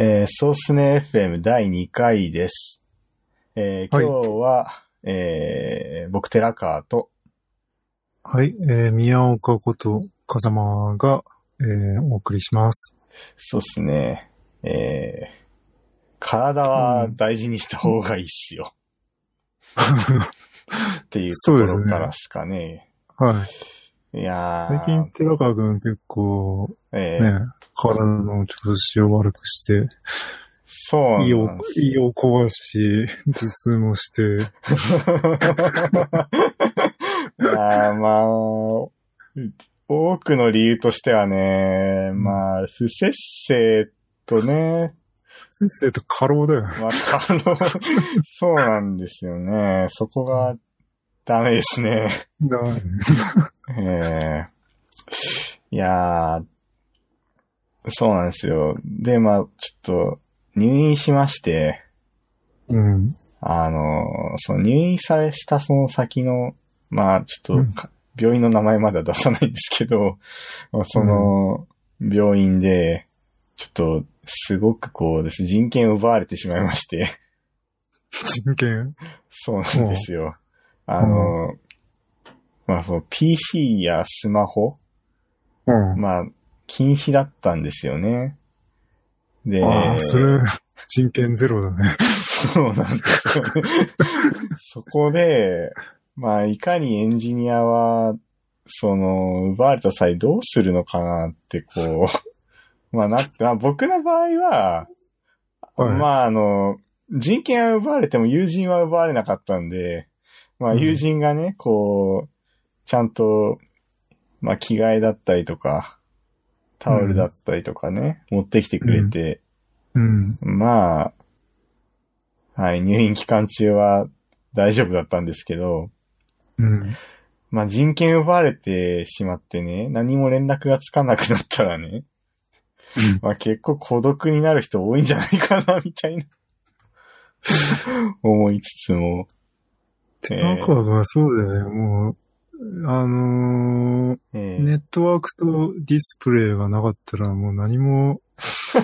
えー、そうっすね FM 第2回です。えーはい今日は、えー僕、寺川と、はい、えー、宮岡こと風間が、えー、お送りします。そうっすね、えー体は大事にした方がいいっすよ。っていうとこそうですねろからっすかね。はい。いやー最近、寺川くん結構、えーね、体の調子を悪くして、そう胃を胃を壊し、頭痛もして、いやーまあ、多くの理由としてはね、まあ、不節制とね、先生と過労だよ。まあ、あの、そうなんですよね。そこがダメですね。だええいやー、そうなんですよ。で、まあ、ちょっと、入院しまして、うん。あの、その入院されしたその先の、まあ、ちょっとか、病院の名前までは出さないんですけど、まあその、病院で、ちょっと、すごくこうです、人権を奪われてしまいまして、人権？そうなんですよ。あの、まあ、その PC やスマホ、うん。まあ、禁止だったんですよね。で、ああ、それ、人権ゼロだね。そうなんですよね。そこで、まあ、いかにエンジニアは、その、奪われた際どうするのかなって、こう、まあなって、まあ僕の場合は、はいまああの、人権は奪われても友人は奪われなかったんで、まあうん友人がね、こう、ちゃんと、まあ着替えだったりとか、タオルだったりとかね、持ってきてくれて、うん。まあ、はい、入院期間中は大丈夫だったんですけど、うん。まあ人権奪われてしまってね、何も連絡がつかなくなったらね、まあ結構孤独になる人多いんじゃないかな、みたいな、思いつつも、寺川君はそうだよね。もう、あのーえーネットワークとディスプレイがなかったらもう何も、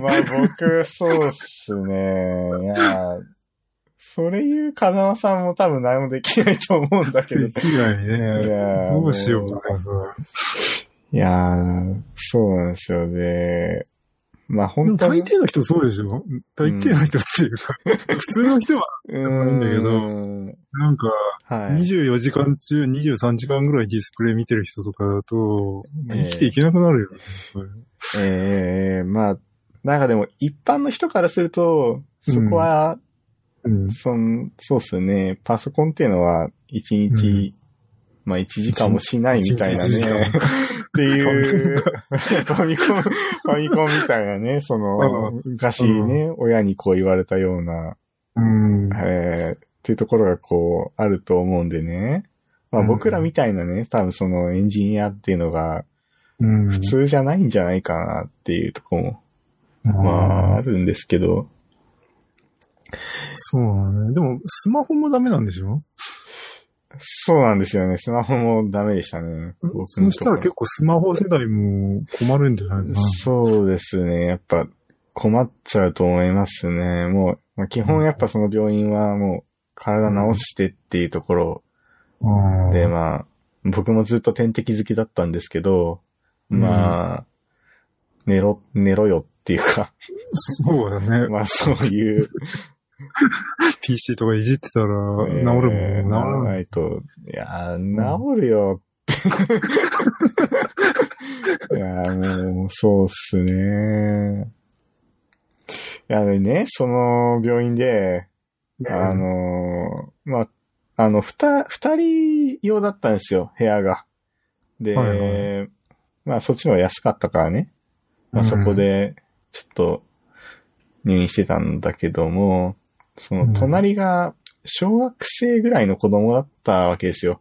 まあ僕、そうっすね。いや、それ言う風間さんも多分何もできないと思うんだけどで。きないいね。やどうしようかなさ。いやー、そうなんですよね。まあ本当に。大抵の人そうでしょ大抵の人っていうか、普通の人はういいんだけどんなんかはい。24時間中23時間ぐらいディスプレイ見てる人とかだと、ええ生きていけなくなるよね。それええまあ、なんかでも一般の人からすると、そこは、うん。そん、そうっすね。パソコンっていうのは一日、まあ一時間もしないみたいなね。っていう、ファミコン、ファミコンみたいなね、その、昔ね、親にこう言われたような、うん。えーっていうところがこう、あると思うんでね。まあうん僕らみたいなね、多分そのエンジニアっていうのがうん。普通じゃないんじゃないかなっていうところも、まああるんですけど、そうだね。でも、スマホもダメなんでしょ？そうなんですよね。スマホもダメでしたね。そしたら結構スマホ世代も困るんじゃないかな。そうですね。やっぱ困っちゃうと思いますね。もう、まあ、基本やっぱその病院はもう体治してっていうところあーで、まあ、僕もずっと点滴好きだったんですけど、まあ、寝ろ、寝ろよっていうか、そうだね。まあそういう、PC とかいじってたら、治るえーもん、治治ららな。ないいと、いやー、治るよって。いやー、もう、そうっすね。いや、でね、その病院で、あのー、まあ、あの、ふた、二人用だったんですよ、部屋が。で、はいはまあ、そっちの方が安かったからね。まあ、そこで、ちょっと、入院してたんだけども、その、隣が、小学生ぐらいの子供だったわけですよ。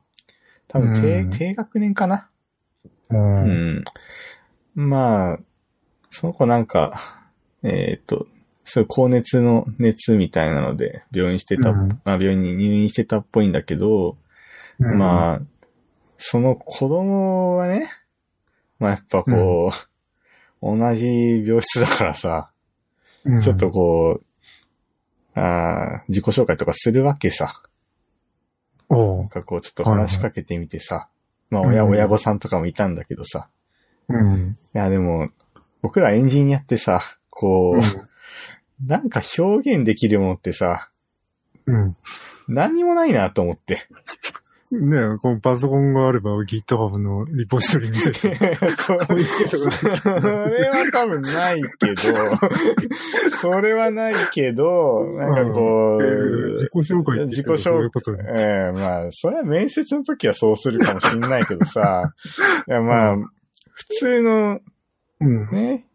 多分低、うん低学年かな。う。うんん。まあ、その子なんか、えっ、と、そういう高熱の熱みたいなので、病院してた、うんまあ病院に入院してたっぽいんだけど、まあ、その子供はね、まあやっぱこう、同じ病室だからさ、うんちょっとこう、あー自己紹介とかするわけさ。おうなんかこう、ちょっと話しかけてみてさ。まあ、親、うん親御さんとかもいたんだけどさ。うん。いや、でも、僕らエンジニアってさ、こう、なんか表現できるものってさ、うん。何にもないなと思って。ねえ、このパソコンがあれば GitHub のリポジトリ見せて。それは多分ないけど、それはないけど、なんかこえーう、自己紹介って自己紹うことね。ええまあ、それは面接の時はそうするかもしんないけどさ、いやまあ、普通のうん。ね、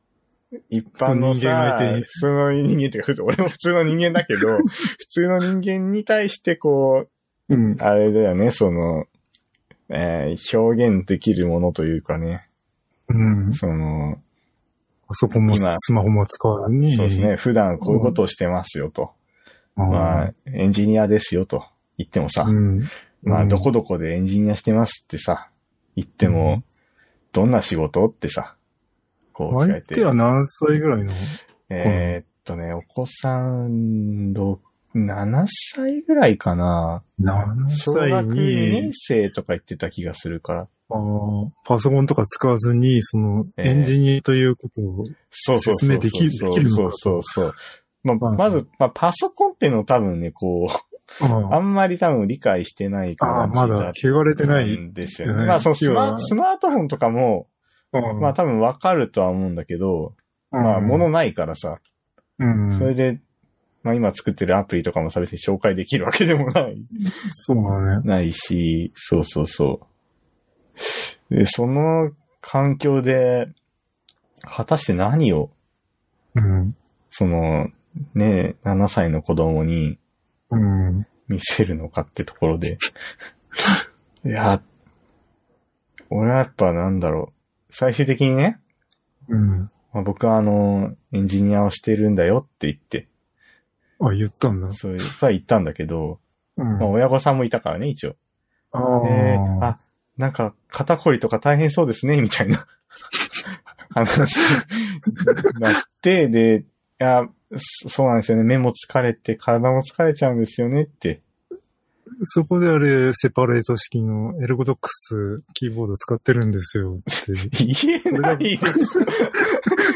一般のさ普通の人間っていうか、俺も普通の人間だけど、普通の人間に対してこう、うん。あれだよね、その、えー表現できるものというかね、うん。その、パソコンも今スマホも使わずに。そうですね、普段こういうことをしてますよと。あー。まあ、エンジニアですよと言ってもさ、うん。まあ、うんどこどこでエンジニアしてますってさ、言っても、どんな仕事ってさ、こう聞かれて。相手は何歳ぐらいのえーっとね、お子さん、6 7歳ぐらいかな。?7 小歳学2年に、生とか言ってた気がするから。あーパソコンとか使わずに、その、ええエンジニアということを、そうそうそうそう。説明できるそうできるのかそうそうそう。ままず、まあ、パソコンってのを多分ね、こう、ああんまり多分理解してないあー、まだ汚れてない。んですよね。ねまあ、そのスマスマートフォンとかも、まあ多分わかるとは思うんだけど、まあ物ないからさ、うん、それで、まあ今作ってるアプリとかもさ、別に紹介できるわけでもない、そうだね。ないし、そうそうそう。で、その環境で、果たして何を、うん。その、ね、7歳の子供にうん。見せるのかってところで。いや、俺はやっぱなんだろう。最終的にね、うん。まあ、僕はあの、エンジニアをしてるんだよって言って、あ、言ったんだ。そういう、は言ったんだけど、うん。まあ親御さんもいたからね、一応。あえーあ。あ、なんか肩こりとか大変そうですね、みたいな 話になって、で、いや、そそうなんですよね。目も疲れて、体も疲れちゃうんですよねって。そこであれ、セパレート式のエルゴドックスキーボード使ってるんですよって。言えないでしょ。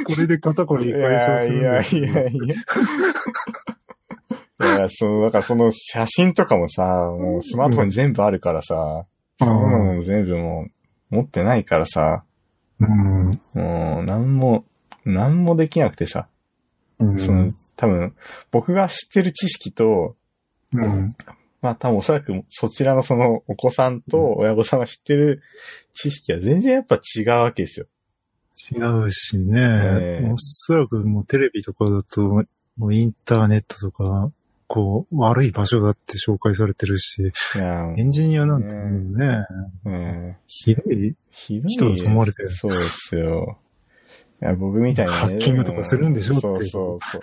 これで肩こりい解消するんやですよ。いやいや。いや、その、だからその写真とかもさ、もうスマートフォンに全部あるからさ、そんなのも全部もう持ってないからさ、うん。もう、なんも、なんもできなくてさ、うん。その、多分、僕が知ってる知識と、うん。まあ多分おそらくそちらのそのお子さんと親御さんが知ってる知識は全然やっぱ違うわけですよ。違うしね、ええおそらくもうテレビとかだと、もうインターネットとか、こう、悪い場所だって紹介されてるし、いやエンジニアなんてね、うん。ひどい。ひどい人だと思われてるそうですよ。いや、僕みたいな、ね。ハッキングとかするんでしょってそうそうそう。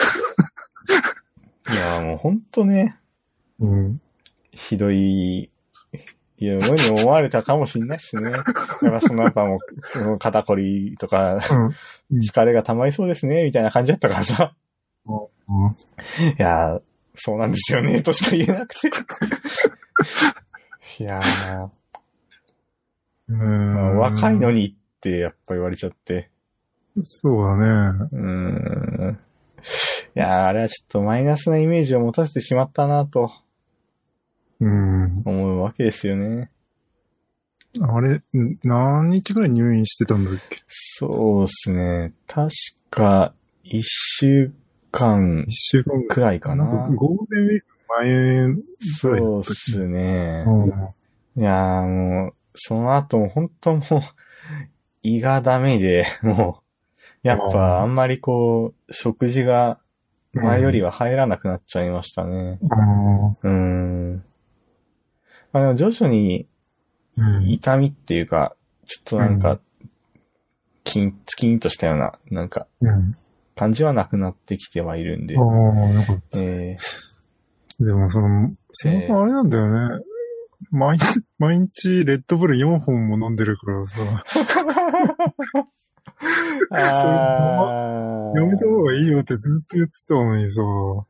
いや、もうほんとね、うん。ひどい、いや、のに思われたかもしんないっすね。やっぱそのやっぱもう、もう肩こりとか、うん。疲れが溜まりそうですね、みたいな感じだったからさ。うんいや、そうなんですよね、としか言えなくて。いやー、うんまあ若いのにってやっぱ言われちゃって。そうだね。うーん。いやー、あれはちょっとマイナスなイメージを持たせてしまったなとうん。思うわけですよね。あれ、ん何日ぐらい入院してたんだっけ？そうですね。確か、一週間一週間ぐくらいか。な。ゴールデンウィーク前ぐそうっすね。うんいやーもう、その後も本当もう、胃がダメで、もう、やっぱあんまりこう、食事が前よりは入らなくなっちゃいましたね。あうーん。まあでも徐々に。痛みっていうか、ちょっとなんうか、キン、ツキンとしたような、なんか、うん。感じはなくなってきてはいるんであ。あ、よかっえた。でもその、そもそもあれなんだよね。毎日、毎日レッドブル4本も飲んでるからさ。あーやめた方がいいよってずっと言ってたのにさ、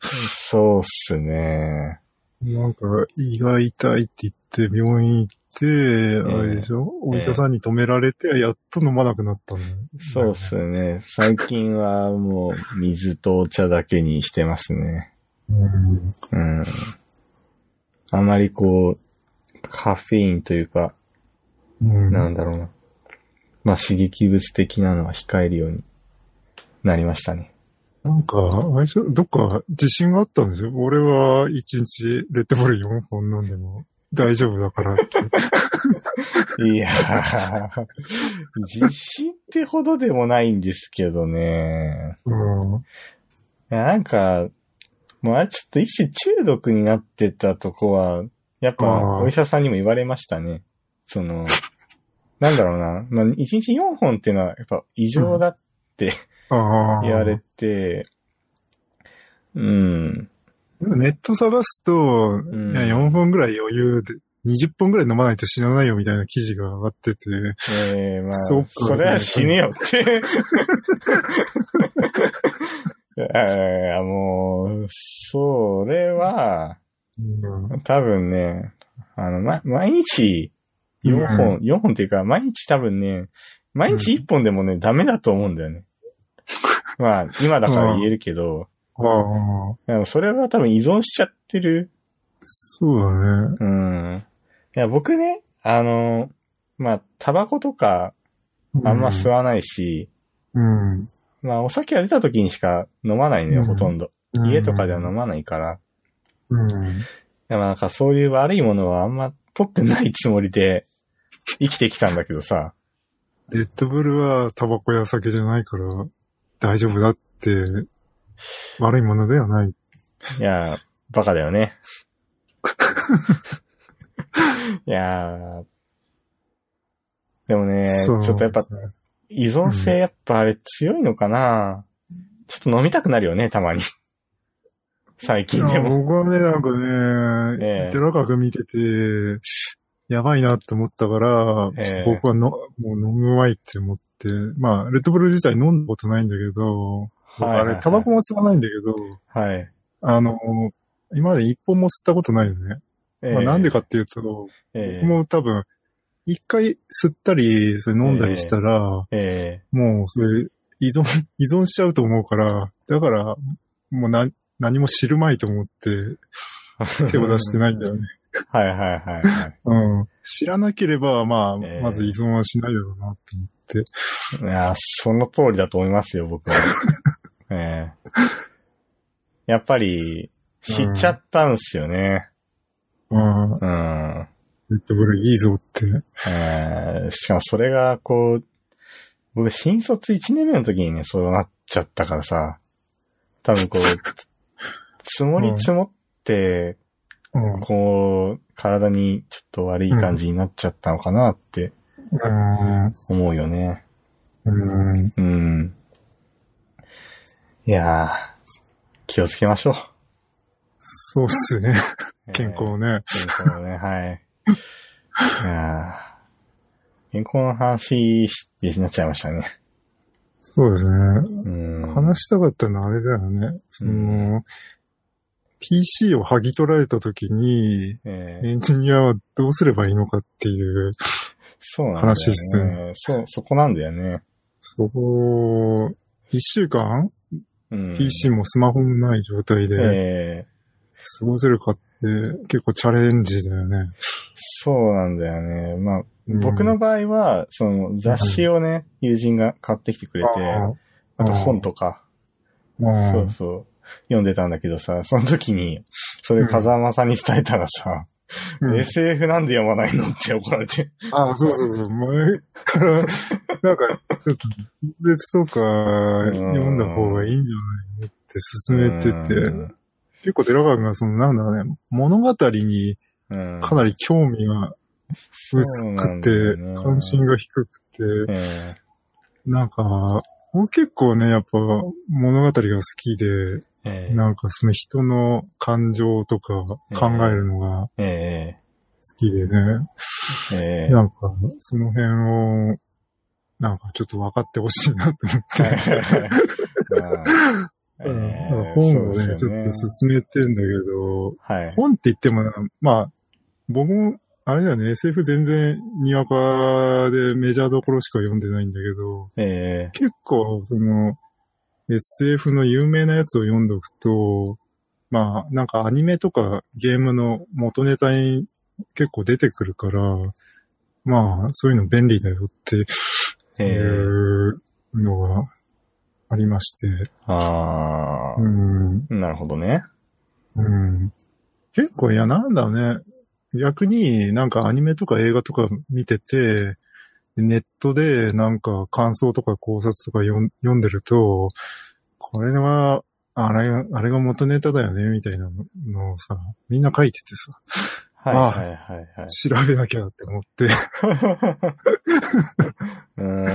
そうっすね。なんか胃が痛いって言って病院行って、あれでしょ、お医者さんに止められて、やっと飲まなくなったの。そうっすね。最近はもう水とお茶だけにしてますね。うん。うん。あまりこう、カフェインというか、うん。なんだろうな。まあ刺激物的なのは控えるようになりましたね。なんか、あれでしょ？どっか自信があったんですよ。俺は1日レッドブル4本飲んでも大丈夫だからって。いやー、自信ってほどでもないんですけどね。うん。なんか、もうあれちょっと一種中毒になってたとこは、やっぱお医者さんにも言われましたね。その、なんだろうな。まあ、1日4本っていうのはやっぱ異常だってああ。言われて、うん。ネット探すと、んいや、4本ぐらい余裕で、20本ぐらい飲まないと死なないよみたいな記事が上がってて、ええまあ、そそっかれは死ねよって。えーもう、それは、うん。多分ね、あの、ま、毎日、4本、4本っていうか、毎日多分ね、毎日1本でもね、ダメだと思うんだよね。まあ、今だから言えるけど、ああ、それは多分依存しちゃってる。そうだね。うん。いや、僕ね、あの、まあ、タバコとか、あんま吸わないし、うん。まあ、お酒は出た時にしか飲まないのよ、うんほとんど。うん。家とかでは飲まないから。うん。でもなんかそういう悪いものはあんま取ってないつもりで生きてきたんだけどさ。レッドブルはタバコや酒じゃないから大丈夫だって、悪いものではない。いやー、バカだよね。いやー。でもね、ちそうょっとやっぱ依存性やっぱあれ強いのかな、ちょっと飲みたくなるよね、たまに。最近でも。僕はね、なんかね、ええ寺川君見てて、やばいなって思ったから、ええちょっと僕はの、もう飲むまいって思って、まあ、レッドブル自体飲んだことないんだけど、あれ、タバコも吸わないんだけど、はい。あの、今まで一本も吸ったことないよね。まあ、なんでかっていうと、え僕も多分、一回吸ったり、それ飲んだりしたら、えもうそれ依存、依存しちゃうと思うから、だから、もうな、何も知るまいと思ってえ手を出してないんだよね。はいはいはいはい。うん。知らなければ、まあ、ええまず依存はしないだろうなって思って。いや、その通りだと思いますよ、僕は。ええやっぱり、知っちゃったんすよね。うん。うん。レッドブルいいぞって。ええしかもそれが、こう、僕、新卒1年目の時にね、そうなっちゃったからさ、多分こう、積もり積もって、うん。こう、体にちょっと悪い感じになっちゃったのかなってうん。思うよね。うん。うん。いやー、気をつけましょう。そうっすね。健康ね。健康ね、はい。いやー健康の話になっちゃいましたね。そうですね。うん。話したかったのはあれだよね。その、PC を剥ぎ取られた時に、えーエンジニアはどうすればいいのかっていう、そうなんだよね。話っすよそう、そこなんだよね。そこ、一週間うん。PC もスマホもない状態でえー過ごせるかって結構チャレンジだよね。そうなんだよね。まあ、うん僕の場合は、その雑誌をね、友人が買ってきてくれて、あと本とか、そうそう、読んでたんだけどさ、その時に、それ風間さんに伝えたらさ、うん。SF なんで読まないのって怒られて。ああ、そうそうそう。前から、なんか、ちょっと、小説とか読んだ方がいいんじゃないのって進めてて、うん。結構寺川君がその、なんだろうね、物語にうん。かなり興味が薄くて、ね。関心が低くて、えなんか、僕結構ね、やっぱ物語が好きで、ええ。なんかその人の感情とか考えるのがえ好きでね、ええ。えなんかその辺をなんかちょっと分かってほしいなと思って。うん。本をね、ちょっと進めてんだけど、はい。本って言ってもな、まあ、僕も、あれだよね、SF 全然にわかでメジャーどころしか読んでないんだけど、え。結構、その、SF の有名なやつを読んどくと、まあ、なんかアニメとかゲームの元ネタに結構出てくるから、まあ、そういうの便利だよってええいえうのがありまして、あうん、あ、なるほどね。うん。結構、いや、なんだろうね。逆になんかアニメとか映画とか見てて、ネットでなんか感想とか考察とか読んでると、これは、あれが、あれが元ネタだよね、みたいなのをさ、みんな書いててさ、はいあはいはいはい。調べなきゃって思って、うーん。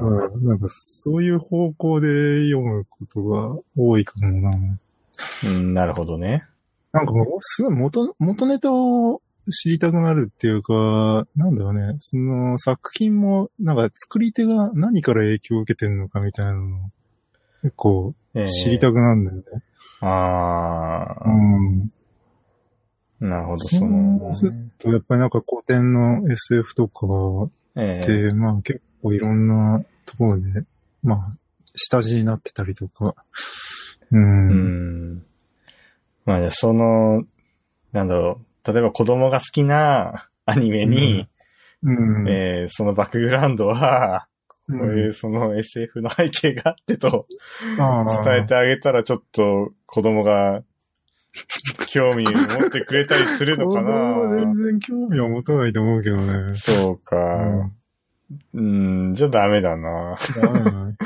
うん、なんかそういう方向で読むことが多いかもな。うんなるほどね。なんかもう、すごい元、元ネタを知りたくなるっていうか、なんだろうね、その作品も、なんか作り手が何から影響を受けてるのかみたいなのを、結構ええ知りたくなるんだよね。ああ、うん。なるほど、そその、うすると、やっぱりなんか古典の SF とかええって、まあ結構いろんなところで、まあ、下地になってたりとか、う。うんん。まあじゃあその、なんだろう、例えば子供が好きなアニメに、うん。えーそのバックグラウンドは、こうんういうその SF の背景があってと伝えてあげたらちょっと子供が興味を持ってくれたりするのか子供は全な然興味を持たないと思うけどね。そうか。うん、じゃあダメだな。ダメだね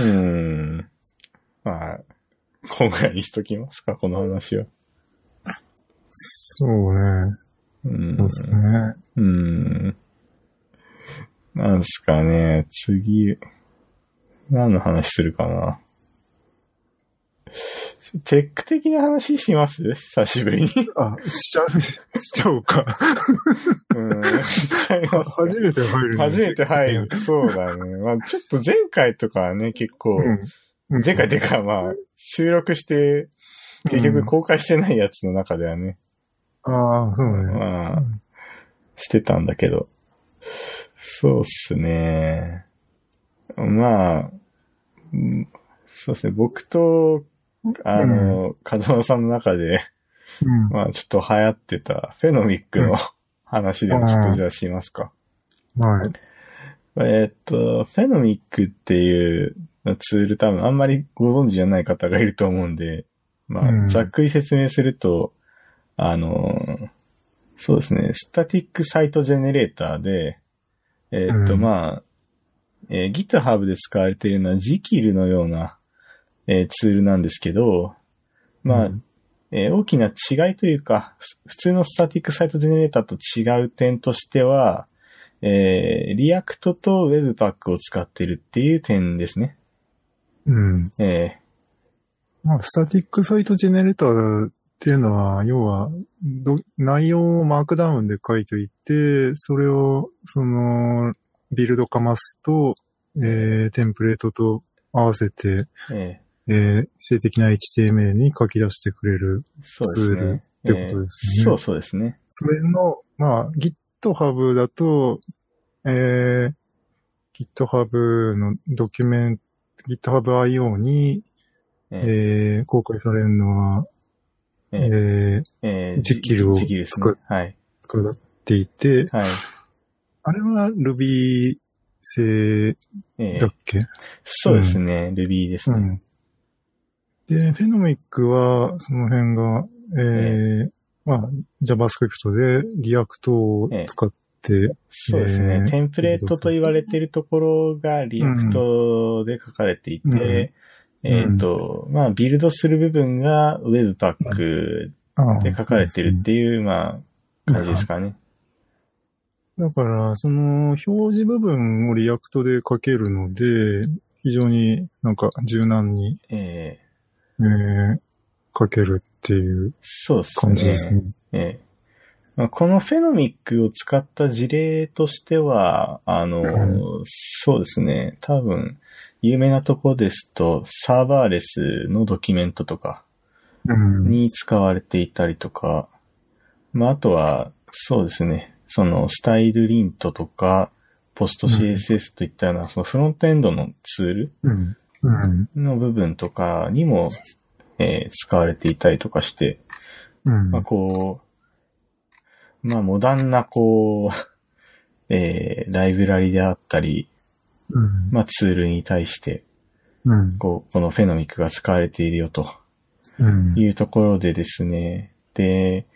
うん。まあ、今回にしときますか、この話は。そうね。うん。そうですね。うん。なんすかね、次、何の話するかな。テック的な話します？久しぶりに。あ、しちゃう、しちゃおうか。うん。しちゃいます初めて入るね初めて入る。そうだね。まあちょっと前回とかはね、結構、うん。前回っていうかまあ、収録して、結局公開してないやつの中ではね、ああ、そうね。まあ、してたんだけど。そうっすね。まあ、うんそうですね。僕と、あの、風間さんの中で、うん。まあちょっと流行ってたフェノミックの話でもちょっとじゃあしますか。はい。えーっと、フェノミックっていうツール多分あんまりご存知じゃない方がいると思うんで、まうん。あ、ざっくり説明すると、あの、そうですね、 static site generator で、えーっと、うん。まあ、えー GitHub で使われているのは Jekyll のような、えーツールなんですけど、まあ、うん。えー大きな違いというか、ふ普通の static site generator と違う点としては、えー、 React と Webpack を使ってるっていう点ですね。うん。えまあ、 static site generator っていうのは、要は、ど内容を Markdown で書いていて、それを、その、ビルドかますと、えー、テンプレートと合わせて、ー、ええー、静的な HTML に書き出してくれる。ツールってことですねえーそうそうですね。それの、まあ、GitHub だと、えー、GitHub のドキュメント、GitHub.io に、えーえー、公開されるのは、ええーー、えー、ジキルをジキルですね作。はい。使っていて、はい。あれは Ruby 製えーだっけ、そうですね。Ruby ですね。うん。で、 Phenomic は、その辺が、えーまあ、JavaScript で React を使って、そうですね。えーテンプレートと言われているところが React で書かれていて、うんえっ、と、まあ、ビルドする部分が Webpack あで書かれてるっていう、まあ、感じですかね。だから、その表示部分を React で書けるので、非常になんか柔軟に、えーえー書けるっていうそうですね。感じですね。ええまあこのフェノミックを使った事例としては、あの、うそうですね。多分、有名なとこですと、サーバーレスのドキュメントとかうん。に使われていたりとか、まあ、あとは、そうですね。その、スタイルリントとか、ポスト CSS といったような、そのフロントエンドのツールうん。うん。の部分とかにも、えー使われていたりとかして、うん。まあ、こう、まあ、モダンな、こう、えーライブラリであったり、うん。まあ、ツールに対して、うん。こう、このフェノミックが使われているよとうん。いうところでですね、で、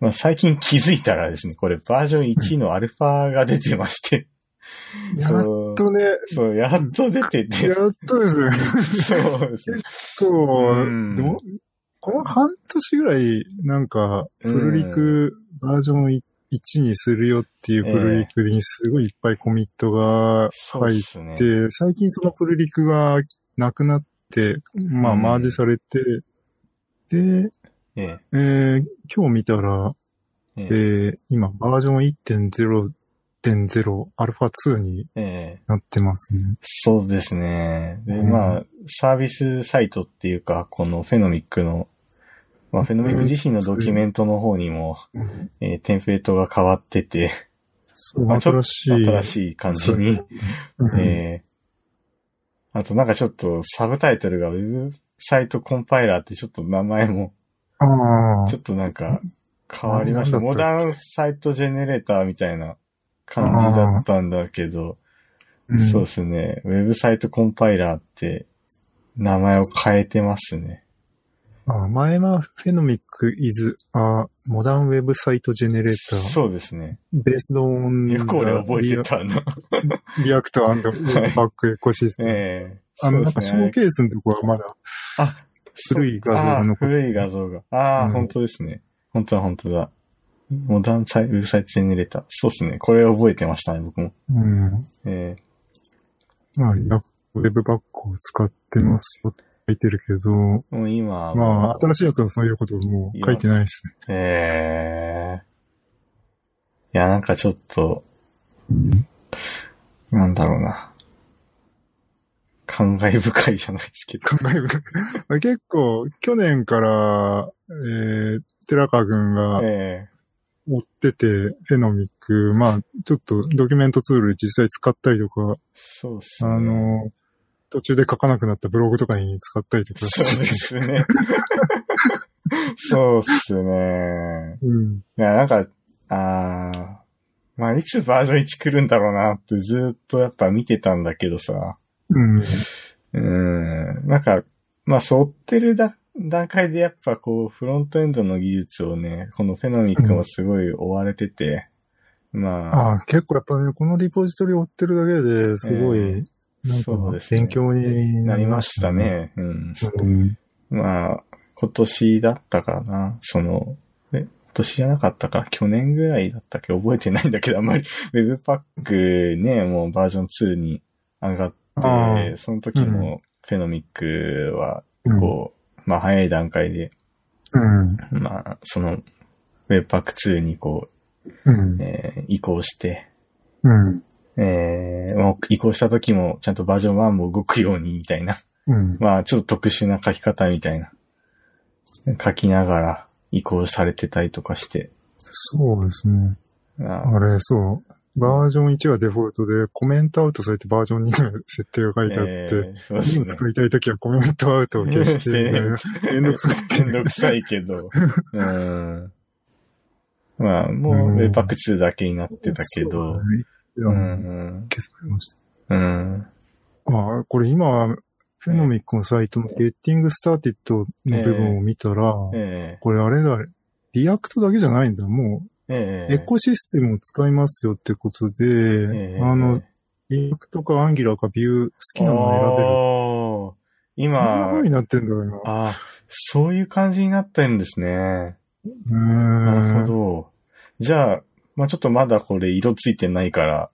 まあ、最近気づいたらですね、これバージョン1のアルファが出てまして、やっとね、そう、やっと出てて、やっとですね。そうですね。こう、うん。どこの半年ぐらい、なんか、プルリクバージョン1にするよっていうプルリクにすごいいっぱいコミットが入っですね。て、最近そのプルリクがなくなって、まあ、うん。マージされて、で、ええ。えー今日見たら、ええ。えー今、バージョン1.0.0アルファ2にええなってますね。そうですね。で、うんまあ、サービスサイトっていうか、このフェノミックの、まあ、フェノミック自身のドキュメントの方にも、えーテンプレートが変わってて、まあ新しい。新しい感じに、うんえーあとなんかちょっとサブタイトルがウェブサイトコンパイラーってちょっと名前も、ちょっとなんか変わりました。モダンサイトジェネレーターみたいな感じだったんだけど、うんそうですね。ウェブサイトコンパイラーって名前を変えてますね。あ前はフェノミック is a modern website generator そうですね。based on よく俺覚えてたな。React and はい Webpack ecosystem. ええあの、なんかショー。ケースのとこはまだ、あ、古い画像が残ってあ古い画像が。ああ、うん本当ですね。本当だ、本当だ。モダンサイウェブサイトジェネレーター。そうですね。これ覚えてましたね、僕も。うん。えまあ、React Webpack を使ってますよって書いてるけど、えもう今はまあ、新しいやつはそういうこともう書いてないですね。ええいや、なんかちょっと、なんだろうな。感慨深いじゃないですけど。考える。まあ結構、去年から、えー、寺川くんがえ追ってて、フェノミック、まあ、ちょっとドキュメントツール実際使ったりとか、そうっすね。あの、途中で書かなくなったブログとかに使ったりとかそうで。すね。そうっすね。うん。いや、なんか、あーまあ、いつバージョン1来るんだろうなってずっとやっぱ見てたんだけどさ。うん。うん。なんか、まあ、そってるだ段階でやっぱこう、フロントエンドの技術をね、このフェノミックもすごい追われてて、まあ、ああ、結構やっぱね、このリポジトリ追ってるだけですごい、えなんそうですねか勉強になりました。ね。うん。うん。まあ、今年だったかな。その、え、今年じゃなかったか、去年ぐらいだったっけ？覚えてないんだけど、あんまり Webpack ね、もうバージョン2に上があって、その時もフェノミックは、うんこう、まあ早い段階で、うん。まあ、その Webpack2 にこうんう、。えー移行して、うん。えーまあ移行した時もちゃんとバージョン1も動くようにみたいな。うん。まあ、ちょっと特殊な書き方みたいな。書きながら移行されてたりとかして。そうですね。ああれ、そう。バージョン1はデフォルトでコメントアウトされてバージョン2の 設定が書いてあって、えーね。今使いたいときはコメントアウトを消して、みたいな。めんどくさいってめんどくさいけど。うん。まあ、もう、うんウェブパック2だけになってたけど。そうん。消されました。うん。あこれ今、 Phenomic のサイトの Getting Started の部分を見たら、えこれあれだ、 React だけじゃないんだ。もええう、エコシステムを使いますよってことで、ええあの、リアクトか Angular か Vue 好きなのを選べる。おーそんな今風、になってんだよ、今。あそういう感じになってんですね。うーなるん。ほど。じゃあ、まあちょっとまだこれ色ついてないから、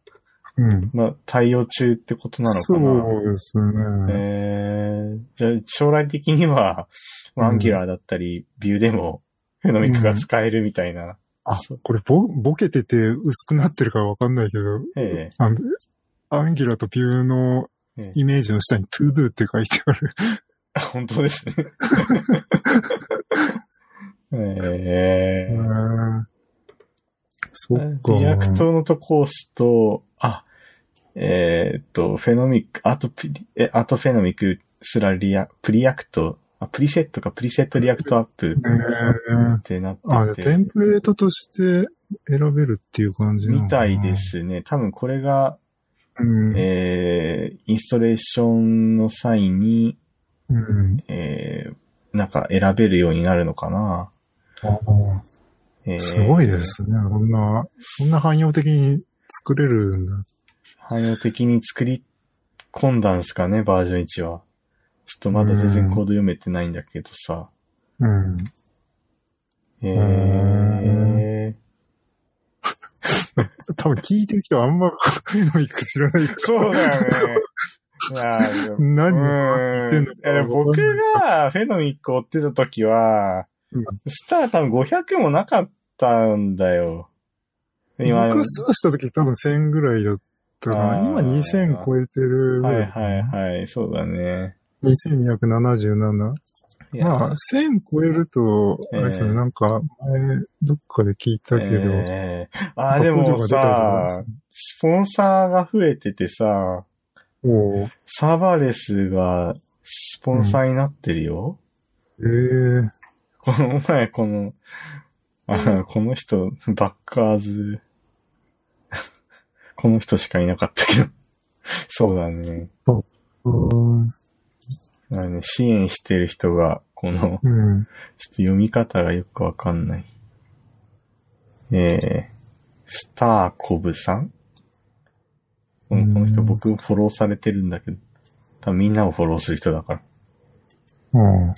うん。まあ対応中ってことなのかな。そうですね。えー、じゃあ将来的には、アンギュラーだったり、ビューでも、フェノミックが使えるみたいなあこれボ、ボケてて薄くなってるかわかんないけど、えあの、アンギュラとビューのえええイメージの下に to do って書いてある。あ本当ですね。ええうんそっか。リアクトのとこ押すと、あ、えーっと、フェノミック、あとプリ、え、あとフェノミックすらリア、プリアクト、あ、プリセットか、プリセットリアクトアップえーってなってあ、じゃあて、テンプレートとして選べるっていう感じみたいで。すね。多分これが、うん。えー、インストレーションの際に、うん。えー、なんか選べるようになるのかな。あえーあすごいで。すね。そんな、そんな汎用的に作れるんだ。汎用的に作り込んだんですかね、バージョン1は。ちょっとまだ全然コード読めてないんだけどさ。うん。えー、多分聞いてる人はあんまフェノミック知らないから。そうだよね。何言ってんの僕がフェノミックを追ってた時は、うんスター多分500もなかったんだよ。今、僕スタートした時多分1000ぐらいだったかな。今2000超えてるぐはい。はいはい、そうだね。2277。いやまあ、1000超えると、あれですよね、ええなんか、前、どっかで聞いたけど。えーあー、でもさ、スポンサーが増えててさ、おうサーバーレスがスポンサーになってるよ。ええこの前、この、あこの人、バッカーズ、この人しかいなかったけど。そうだね。うん。あのね支援してる人が、この、ちょっうん。と読み方がよくわかんない。えー、スターコブさん？このこの人うん僕フォローされてるんだけど、多分みんなをフォローする人だから。うん。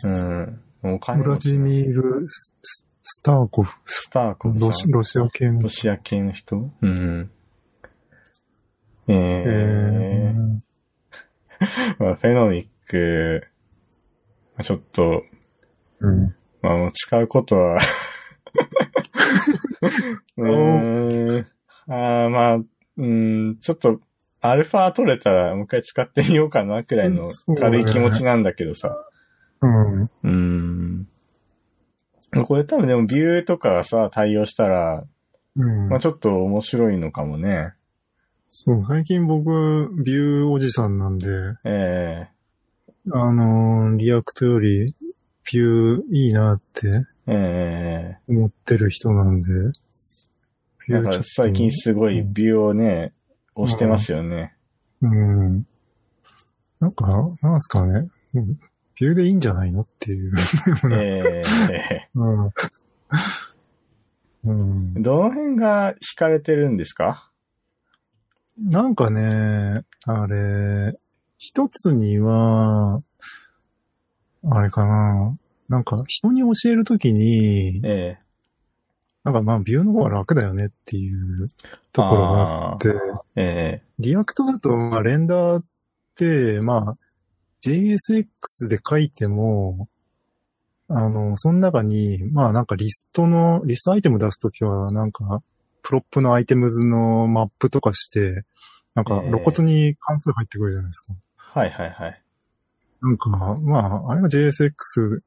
うん。お金ウラジミール・ススターコフ。スターコブさんロシロシア系のロ。シア系の人？うん。ええーー まあ、フェノミック、まあちょっと、うん。まあ、使うことは うーん。あーまあ、うん、ちょっと、アルファ取れたらもう一回使ってみようかなくらいの軽い気持ちなんだけどさ。うん。うーん。これ多分でもビューとかがさ、対応したら、うんまあちょっと面白いのかもね。そう、最近僕、ビューおじさんなんで、えあのー React より、 Vue いいなってええ思ってる人なんで。えなんか最近すごい Vue をね、押してますよね。うん。なんか、なんすかね。うん Vue でいいんじゃないのっていう。ええ うん。うん、どの辺が惹かれてるんですか？なんかね、あれ、一つには、あれかな。なんか人に教えるときに、ええ。なんかまあ Vue の方が楽だよねっていうところがあって、え React だと、まあ、 render って、まあ、JSX で書いても、あの、その中に、まあなんかリストの、リストアイテム出すときは、なんか、プロップのアイテムズのマップとかして、なんかえー露骨に関数入ってくるじゃないですか。はいはいはい。なんか、まあ、あれが JSX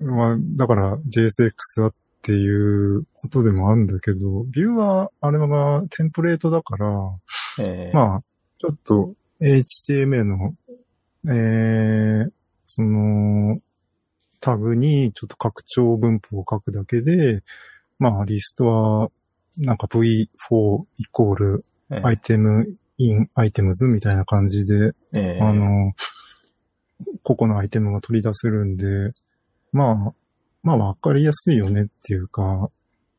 は、だから JSX だっていうことでもあるんだけど、ビューは、あれがテンプレートだから、ええまあ、ちょっと HTML の、えー、その、タグにちょっと拡張分布を書くだけで、まあ、リストは、なんか V4 イコールええアイテム in アイテムズみたいな感じで、ええ。あの、個々のアイテムが取り出せるんで、まあ、まあわかりやすいよねっていうか、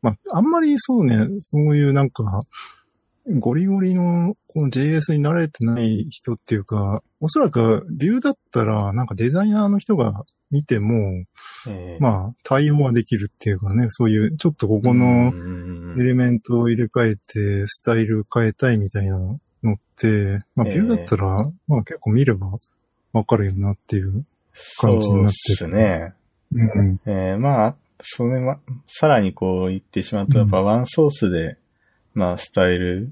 まあ、あんまりそうね、そういうなんか、ゴリゴリのこの JS に慣れてない人っていうか、おそらくビューだったらなんかデザイナーの人が見ても、ええ。まあ対応はできるっていうかね、そういうちょっとここのうんエレメントを入れ替えて、スタイル変えたいみたいなのって、まあ、ええビューだったら、まあ結構見ればわかるよなっていう。感じになってるそうですね。うん。えーまあ、それま、さらにこう言ってしまうと、やっぱワンソースで、まあ、スタイル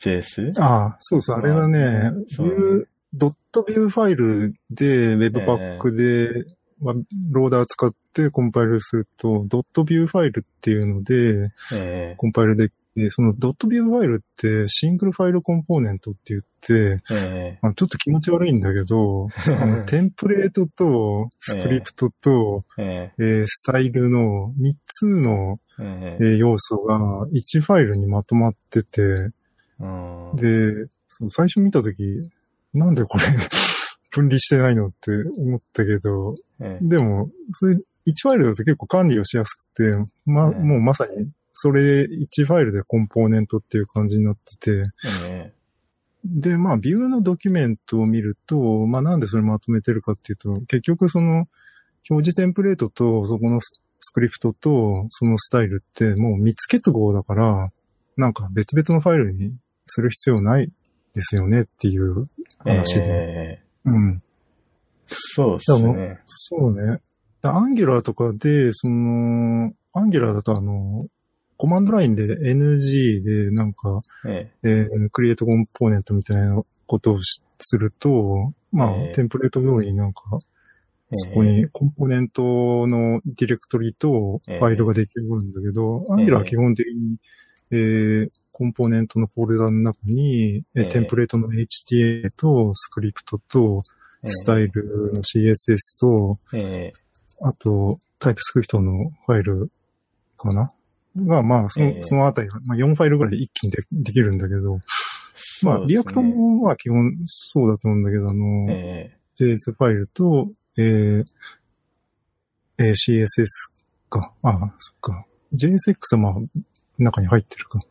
JS? ああ、そうそう、あれはね、そうビュー、ドット Vue ファイルで、 Webpack で、まあローダー使ってコンパイルすると、ドット Vue ファイルっていうので、えコンパイルできて、そのドット Vue ファイルって single file component って言って、ええ。まあ、ちょっと気持ち悪いんだけど、あのテンプレートとスクリプトと、ええ。ースタイルの3つの、ええ。えー要素が1ファイルにまとまってて、うん。で、そう最初見たとき、なんでこれ 分離してないのって思ったけど、ええ。でも、それ1ファイルだと結構管理をしやすくて、ま、うんもうまさにそれ1ファイルでコンポーネントっていう感じになってて、えで、まあ、ビューのドキュメントを見ると、まあ、なんでそれまとめてるかっていうと、結局その、表示テンプレートと、そこのススクリプトと、そのスタイルって、もう3つ結合だから、なんか別々のファイルにする必要ないですよねっていうえ話で。ええうん。そうですね。そうね。アンギュラーとかで、その、アンギュラーだとあの、コマンドラインで NG でなんか、ええ。ークリエイトコンポーネントみたいなことをしすると、まあ、えーテンプレート通りになんか、えそこにコンポーネントのディレクトリとファイルができるんだけど、えー Angular は基本的に、えーコンポーネントのフォルダの中に、えテンプレートの HTA とスクリプトとえスタイルの CSS と、ええ。あと TypeScript のファイルかなが、まあ、その、えーそのあたりが、まあ、4ファイルぐらい一気にでできるんだけど、まあ、 React も、も、まあ、基本そうだと思うんだけど、あの、え JS ファイルと、えーえー CSS か。ああ、そっか。JSX はまあ、中に入ってるか。え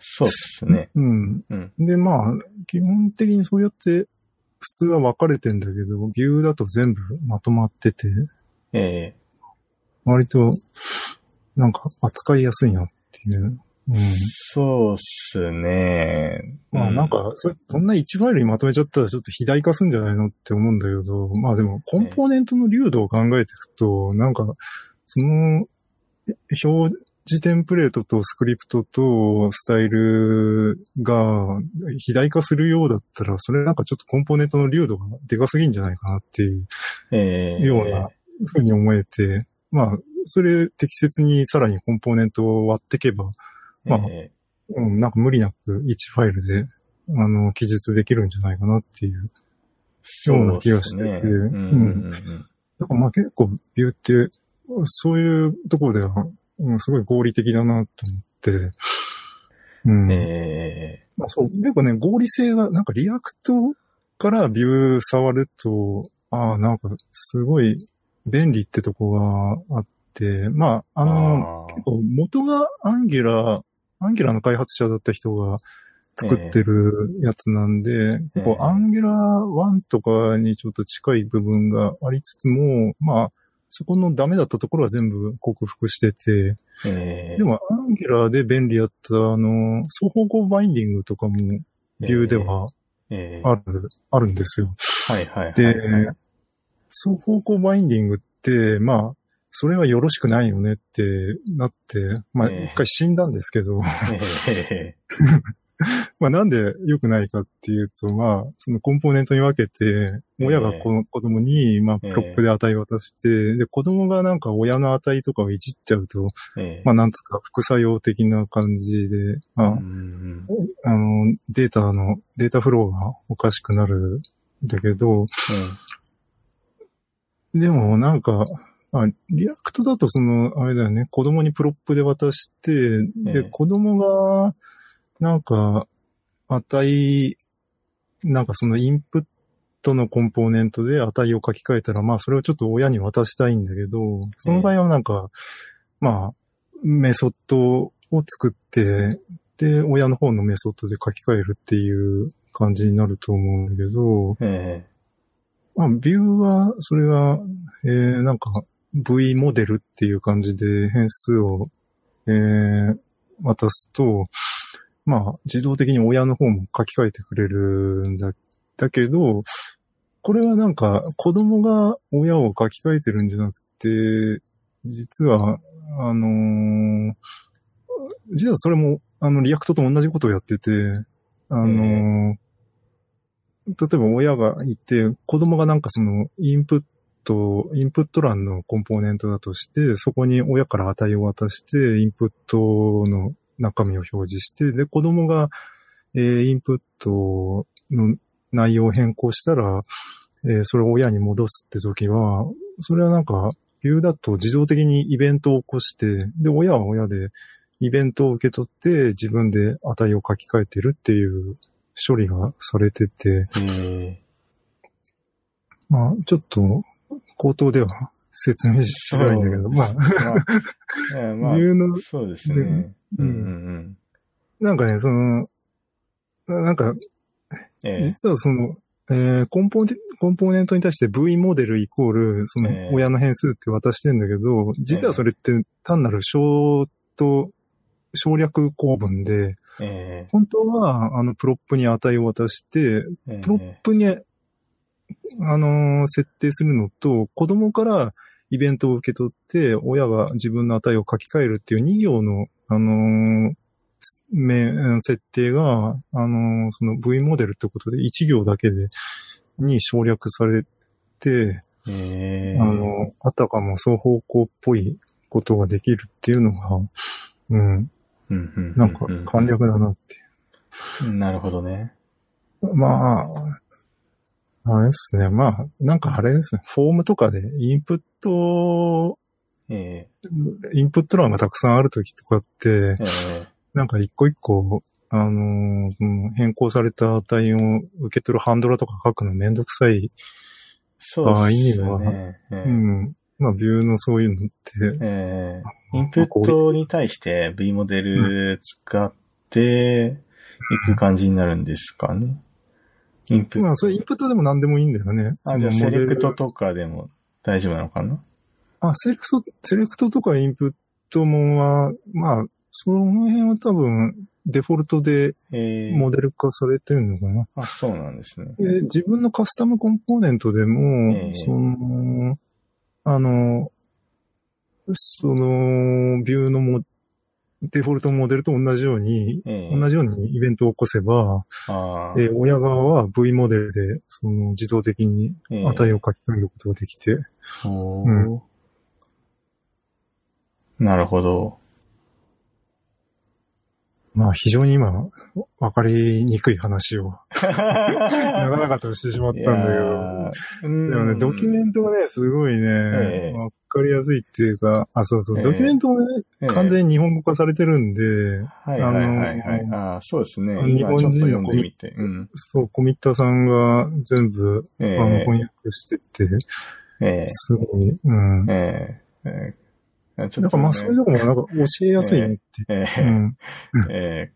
そうですね。うん。うん。で、まあ、基本的にそうやって、普通は分かれてんだけど、ビューだと全部まとまってて、ええ割と、なんか扱いやすいなっていう。うん。そうっすね。まあなんか、それ、そんな1ファイルにまとめちゃったらちょっと肥大化すんじゃないのって思うんだけど、まあでも、コンポーネントの流度を考えていくと、なんか、その、え表示テンプレートとスクリプトとスタイルが肥大化するようだったら、それなんかちょっとコンポーネントの流度がでかすぎんじゃないかなっていうええようなふうに思えて、まあ、それ適切にさらにコンポーネントを割っていけば、まあえうん、なんか無理なく1ファイルで、あの、記述できるんじゃないかなっていう。えような気がしてて。そうん。だからまあ結構 Vue って、そういうところでは、うん、すごい合理的だなと思って、うん。えまあそう、結構ね、合理性が、なんか React から Vue 触ると、ああ、なんかすごい便利ってとこがあって、まあ、あの、あー。結構元が Angular、Angular の開発者だった人が作ってるやつなんで、結構 Angular 1とかにちょっと近い部分がありつつも、まあ、そこのダメだったところは全部克服してて、ええ。でも Angular で便利だったあの、双方向バインディングとかも Vue ではええ。ある、あるんですよ。はいはいはい。で、双方向バインディングって、まあ、それはよろしくないよねってなって、まあ、ええ。一回死んだんですけど、ええ。まあなんで良くないかっていうと、まあ、そのコンポーネントに分けて、親がこの子供に、まあ、 prop で値を渡して、で、子供がなんか親の値とかをいじっちゃうと、ええ。まあなんつうか副作用的な感じで、まあ、うんあの、データの、データフローがおかしくなるんだけど、でもなんか、あ React だとその、あれだよね、子供に prop で渡して、えで、え子供が、なんか、値、なんかそのインプットのコンポーネントで値を書き換えたら、まあそれをちょっと親に渡したいんだけど、その場合はなんか、まあ、メソッドを作って、で、親の方のメソッドで書き換えるっていう感じになると思うんだけど、え。まあ、ビューは、それは、えー、なんか、V モデルっていう感じで変数を、えー、渡すと、まあ、自動的に親の方も書き換えてくれるんだ、だけど、これはなんか、子供が親を書き換えてるんじゃなくて、実は、あのー実はそれも、あの、 React と同じことをやってて、あのー例えば親がいて、子供がなんかその、インプット、インプット欄のコンポーネントだとして、そこに親から値を渡して、インプットの中身を表示して、で、子供が、えーインプットの内容を変更したら、えーそれを親に戻すって時は、それはなんか、ビューだと自動的にイベントを起こして、で、親は親でイベントを受け取って自分で値を書き換えてるっていう処理がされてて、えまあ、ちょっと、口頭では説明しづらいんだけど、まあ、ーまあ、の、そうですね。ううんんうん。なんかね、その、なんか、うん。ええ。実はその、えーコンポーネコンポーネントに対して v-model イコール、そのええ。親の変数って渡してんだけど、実はそれって単なるショート省略構文で、え本当は、あの、 prop に値を渡して、え。 prop に、あのー設定するのと、子供からイベントを受け取って、親が自分の値を書き換えるっていう2行の、あのーめ設定が、あのーその V モデルってことで1行だけで、に省略されて、ええあの、あたかも双方向っぽいことができるっていうのが、うん、うんうんなんか簡略だなって。うんなるほどね。まあ、あれですね。まあ、なんかあれですね。フォームとかでインプット、えインプット欄がたくさんあるときとかってえ、えなんか一個一個、あのーうん変更された値を受け取るハンドラとか書くのめんどくさい。そうですああいね。ええうん。まあ、ビューのそういうのって、ええインプットに対して V モデル使っていく感じになるんですかね。インプット。まあ、それインプットでも何でもいいんだよね。あ、のモデルセレクトとかでも大丈夫なのかな？あ、セレクト、セレクトとかインプットもは、まあ、その辺は多分、デフォルトでええモデル化されてるのかな。あ、そうなんですね。で自分のカスタムコンポーネントでも、ええその、あの、その、ビューのも、デフォルトモデルと同じように、ええ同じようにイベントを起こせば、ああ。で親側は V モデルで、その自動的にええ値を書き換えることができて、おー。なるほど。まあ非常に今、わかりにくい話を、な 長々としてしまったんだけど、どでもね、ドキュメントがね、すごいね、ええ。わかりやすいっていうか、あ、そうそう、ええドキュメントもね、完全に日本語化されてるんで、はいはいはいはい。あのああ、そうですね。日本人の今ちょっと読んでみて。うん。そう、コミッターさんが全部、えあの、え翻訳してて、ええすごい、うん。ええええちょっとねなんかまあ、そういうとこもなんか教えやすいねって。ええうん。え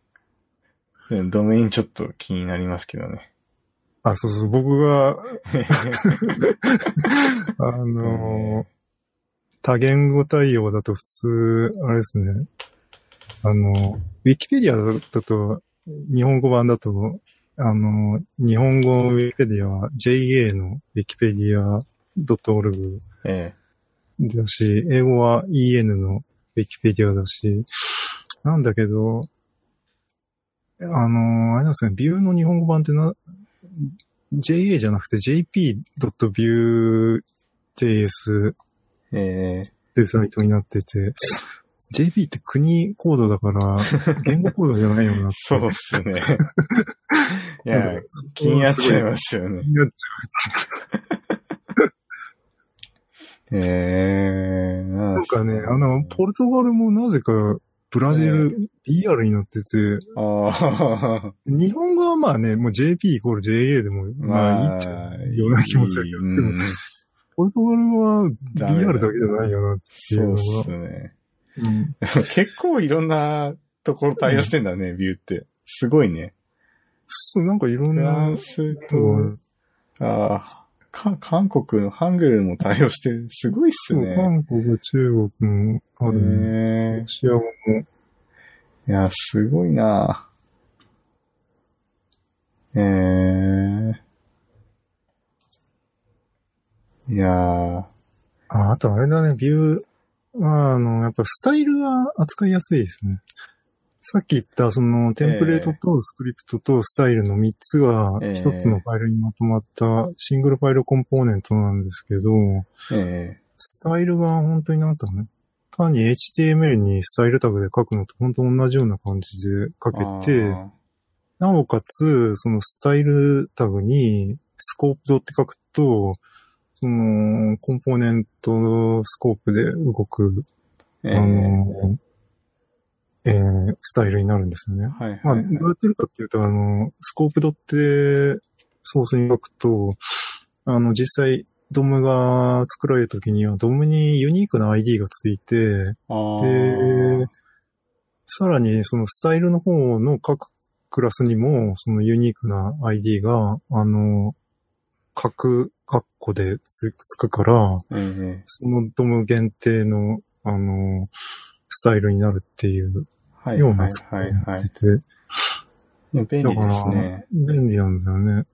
え ドメインちょっと気になりますけどね。あ、そうそう、僕が、あのー多言語対応だと普通、あれですね。あの、ウィキペディアだと、日本語版だと、あの、日本語ウィキペディアは JA のウィキペディア .org えだし、英語は EN のウィキペディアだし、なんだけど、あの、あれなんですね、ビューの日本語版ってな、JA じゃなくて jp.vue.js ええっていうサイトになってて、JP って国コードだから、言語コードじゃないよな。そうっすね。いや、気になっちゃいますよね。気になっち ええなゃう。なんかね、あの、ポルトガルもなぜか、ブラジル BR になってて、ああ、日本語はまあね、もう JP イコール JA でも、まあいいっちゃいいような気もするけど、うんでも、ポルトガルはダメだ BR だけじゃないよなっていのが。そううっすね。うん結構いろんなところ対応してんだね、ビューって。すごいね。そう、なんかいろんフラなン、スと、うんああ、か、韓国のハングルも対応してる。すごいっすね。韓国、中国もあるね。ロシア語も。いや、すごいなええいやー、あ、あとあれだね、ビュー、まあ、あの、やっぱスタイルは扱いやすいですね。さっき言った、その、テンプレートとスクリプトとスタイルの3つがええ。1つのファイルにまとまったシングルファイルコンポーネントなんですけど、えスタイルが本当になんだろうね。単に HTML にスタイルタグで書くのと本当同じような感じで書えけて、あなおかつ、そのスタイルタグにスコープドって書くと、そのコンポーネントスコープで動く、ー。えあの、えースタイルになるんですよね。はいまあ、はい。どうやってるかっていうと、あの、スコープドってソースに書くと、あの、実際、ドムが作られるときには、ドムにユニークな ID がついて、あー。で、さらにそのスタイルの方の各クラスにも、そのユニークな ID が、あの、各括弧でつつくから、ええそのドム限定の、あの、スタイルになるっていうはいようはない作りにはいは。ないってて、便利ですね。、便利なんだよね。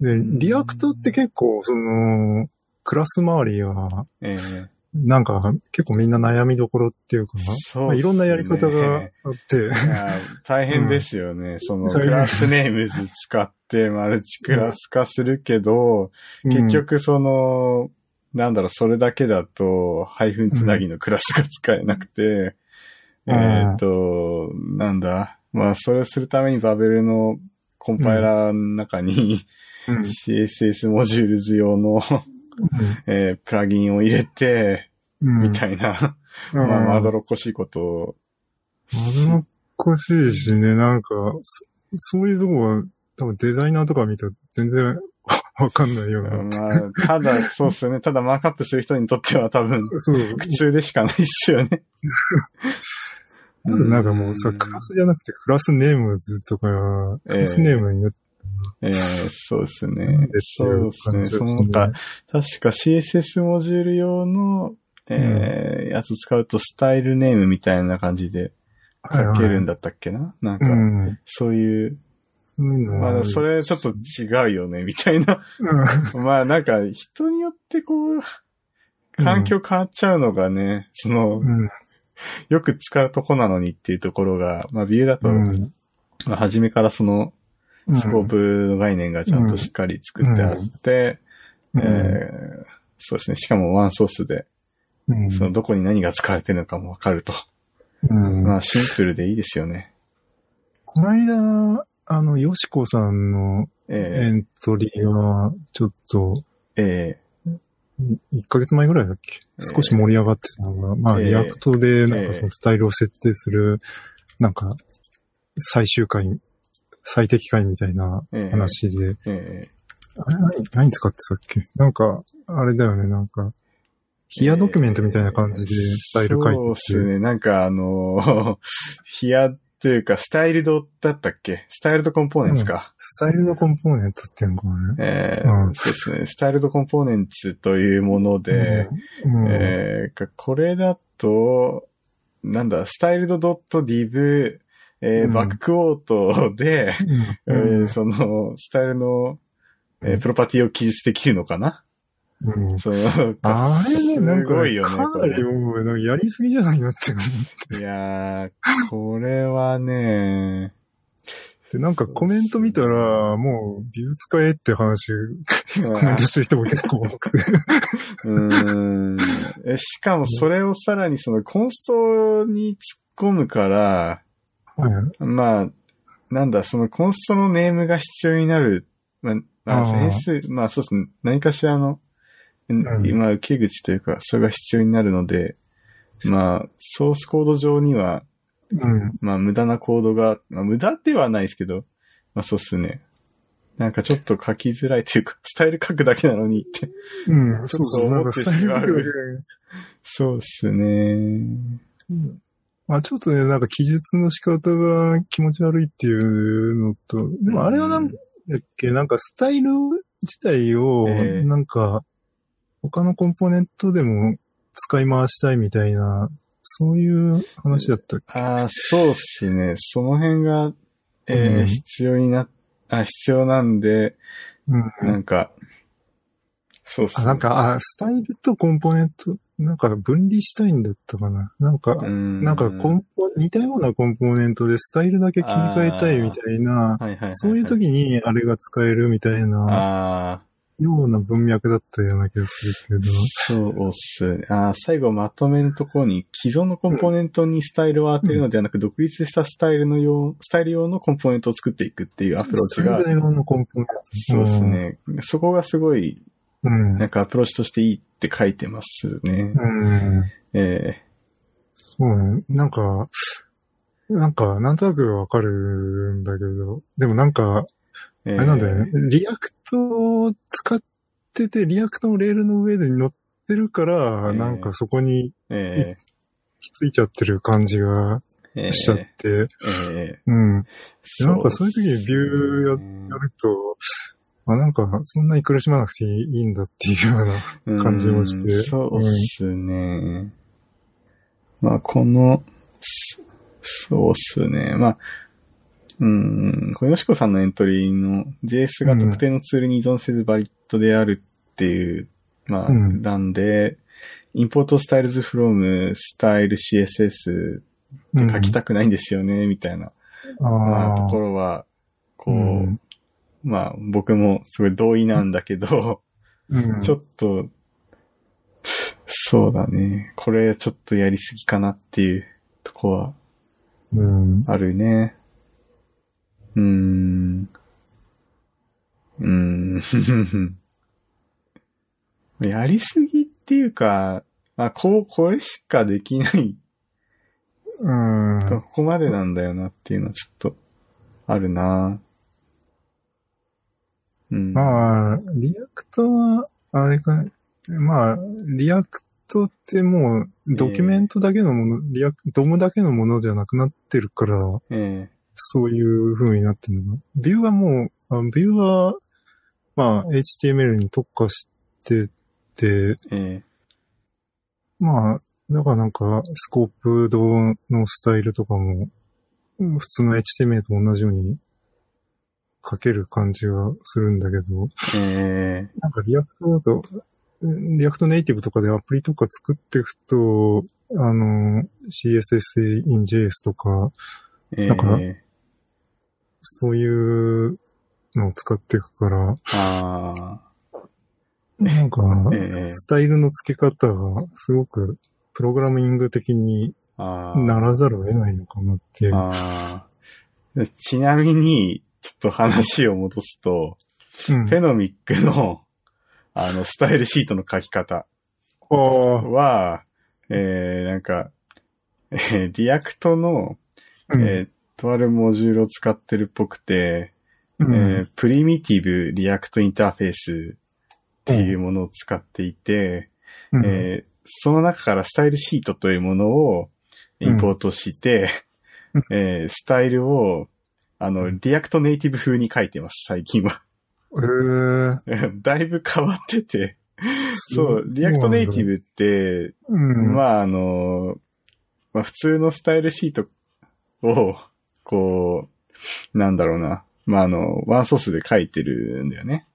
で、リアクトって結構、その、クラス周りは、ええなんか結構みんな悩みどころっていうか、そうね。まあ、いろんなやり方があって、大変ですよね。その、大変クラスネームズ使って マルチクラス化するけど、結局その、なんだろう、それだけだと、ハイフンつなぎのクラスが使えなくて、うん。えっと、なんだ？まあ、それをするためにバベルのコンパイラーの中に、うん、うん。CSS モジュールズ用の、えープラギンを入れて、うん、みたいな、うん、まあ、まどまろっこしいことをどろっこしいしね、なんか、そそういうとこは、多分デザイナーとか見たら全然わかんないような。まあ、ただ、そうっすよね。ただマークアップする人にとっては多分、そうそう。苦痛でしかないっすよね。ま ずなんかもうさ、クラスじゃなくてクラスネームズとか、クラスネームによって、ええそうですねそいううですね。その他、確か CSS モジュール用の、ええやつ使うとスタイルネームみたいな感じで書けるんだ。だったっけな、なんうか、ん。そういう、そういうのはまあ、それちょっと違うよね、みたいな。うん まあ、なんか、人によってこう、環境変わっちゃうのがね、その、うん。よく使うとこなのにっていうところが、まあ、ビューだと、うんまあ、初めからその、スコープの概念がちゃんとしっかり作ってあって、うん。えーそうですね。しかもワンソースで、うん。そのどこに何が使われてるのかもわかると。うん。まあシンプルでいいですよね。この間、あの、よしこさんのエえ。ントリーは、ちょっと、ー、え。1ヶ月前ぐらいだっけ？えー少し盛り上がってたのが、まあ、えー React で、なんえーかそのスタイルを設定する、なんか、最終回、最適解みたいな話で、えあれ何、何使ってたっけ？なんか、あれだよね、なんか、ヒアドキュメントみたいな感じでスタイル書いてて、そうですね。なんかあの、ヒアっていうか、スタイルドだったっけ？スタイルドコンポーネンツか。スタイルのコンポーネントっていうのかな。ね。えーうん。そうですね。スタイルドコンポーネンツというもので、うん、うん。えーかこれだと、なんだ、スタイルド .div、えーうん。バッククォートで、えうん。ーその、スタイルの、えーうん。プロパティを記述できるのかな、うん。その、あれね、なんかね、すごいよね、かなりもう、やりすぎじゃないのって思って。いやー、これはね、で、なんかコメント見たら、もう、ビュー使えって話、コメントしてる人も結構多くて。うーん。えしかもそれをさらにそのコンストに突っ込むから、はいまあ、なんだ、そのコンストのネームが必要になる。まあ、まあ、変数、まあそうですね。何かしらの、ん今、受け口というか、それが必要になるので、まあ、ソースコード上には、うん。まあ、無駄なコードが、まあ、無駄ではないですけど、まあそうっすね。なんかちょっと書きづらいというか、スタイル書くだけなのにって。うん、そうそう、思ってしまうそうっすね。まあちょっとね、なんか記述の仕方が気持ち悪いっていうのと、でもあれはなんだっけ、なんかスタイル自体を、ええなんか、他のコンポーネントでも使い回したいみたいな、そういう話だったっけ？ああ、そうっすね。その辺が、えーうん必要にな、あ、必要なんで、うん。なんか、そうっすあ、ね。なんか、あ、スタイルとコンポーネント、なんか分離したいんだったかな。なんか、うん。なんかコンポ、似たようなコンポーネントでスタイルだけ切り替えたいみたいな、はいはいはいはい、そういう時にあれが使えるみたいな、ような文脈だったような気がするけど。そうっすね。あー最後まとめのところに、既存のコンポーネントにスタイルを当てるのではなく、独立したスタイルの用、スタイル用のコンポーネントを作っていくっていうアプローチがスタイ、ル用のコンポーネント。そうですね。そこがすごい、うん。なんかアプローチとしていいって書いてますね。うん。えそうね。なんか、なんか、なんとなくわかるんだけど、でもなんか、ー、えーあれなんだよね。 React を使ってて、 React のレールの上で乗ってるから、えーなんかそこにえひっついちゃってる感じがー、えー、しちゃって、えうん。ーなんかそういう時にビューやると、あ、なんかそんなに苦しまなくていいんだっていうような。感じもして。うんそうっすね。まあ、この、そそうっすね。まあ、うん、これ、よしこさんのエントリーの JS が特定のツールに依存せずバリッドであるっていう、まあ、うん。欄で、import styles from style CSS って書きたくないんですよね、みたいな、まあああところは、こう、うんまあ、僕もすごい同意なんだけど、うんちょっと、そうだね。これちょっとやりすぎかなっていうとこはうん。あるね。うーん。うーん。やりすぎっていうか、あ、こう、これしかできない。うん。ここまでなんだよなっていうのはちょっとあるな。うん。まあ、 React は、あれか、まあ、 React ってもう、ドキュメントだけのもの、 Reac、DOM だけのものじゃなくなってるから、えそういう風になってるのか。 Vue はもう、あ Vue は、まあ、HTML に特化してて、ええまあ、だからなんか、 scoped のスタイルとかも、うん普通の HTML と同じように書ける感じがするんだけど、ええなんか React だと、 React Native とかでアプリとか作っていくと、あの、CSS in JS とか、ええなんかそういうのを使っていくから、あなんか、スタイルの付け方がすごくプログラミング的に。ならざるを得ないのかなっていう。ちなみに、ちょっと話を戻すと、うん。フェノミックの、あの、スタイルシートの書き方は、えー、なんか、えー React の、うん。えーとあるモジュールを使ってるっぽくて、うん。えー Primitive React Interface っていうものを使っていて、うん。えーその中からスタイルシートというものをインポートして、うん。えースタイルを、あの、 React Native 風に書いてます、最近は。ええ だいぶ変わってて。そう、リアクトネイティブって、うん。まあ、あの、まあ、普通のスタイルシートを、こう、なんだろうな。まあ、あの、ワンソースで書いてるんだよね。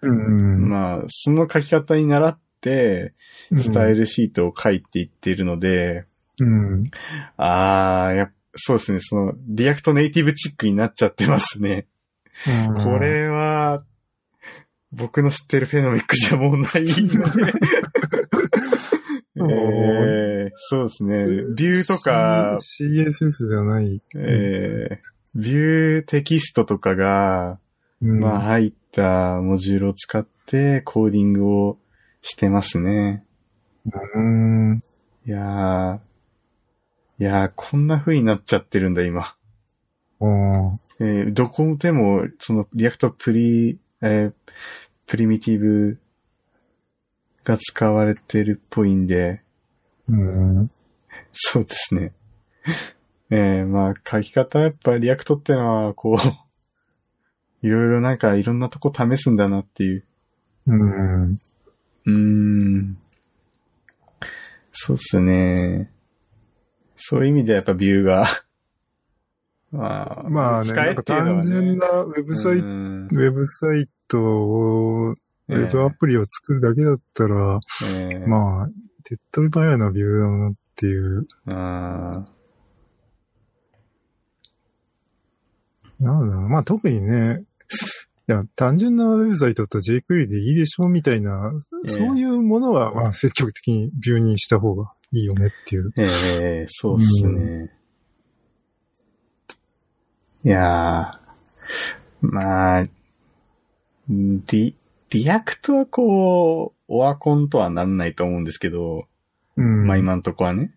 うん。まあ、その書き方に習って、スタイル。ルシートを書いていっているので、うん。ああ、やっそうですね、その、 React Native チックになっちゃってますね。これは、僕の知ってるフェノミックじゃもうないので。えー、そうですね。ビューとか、C- CSS ではない。えー、ビューテキストとかが、うんまあ入ったモジュールを使ってコーディングをしてますね。うん。いやー、いやー、こんな風になっちゃってるんだ、今。ああ。えーどこでも、その、 React Pri、えー Primitive が使われてるっぽいんで、うん。そうですね。えーまあ、書き方、やっぱ React ってのは、こう、いろいろなんかいろんなとこ試すんだなっていう。うん。うーん。そうっすね。そういう意味でやっぱビューが、まあ、まあね、なんか。単純なウェブサイト、うんウェブサイトを、ウェブアプリを作るだけだったら、えーまあ、手っ取り早いな、ビューだなっていう。あなんだろう。まあ特にね、いや、単純なウェブサイトと jQuery でいいでしょみたいな、ええそういうものは、まあ積極的にビューにした方がいいよねっていう。ーええそうっすね。いやー、まあ、リ、 React はこう、オワコンとはならないと思うんですけど、うん。まあ今んとこはね。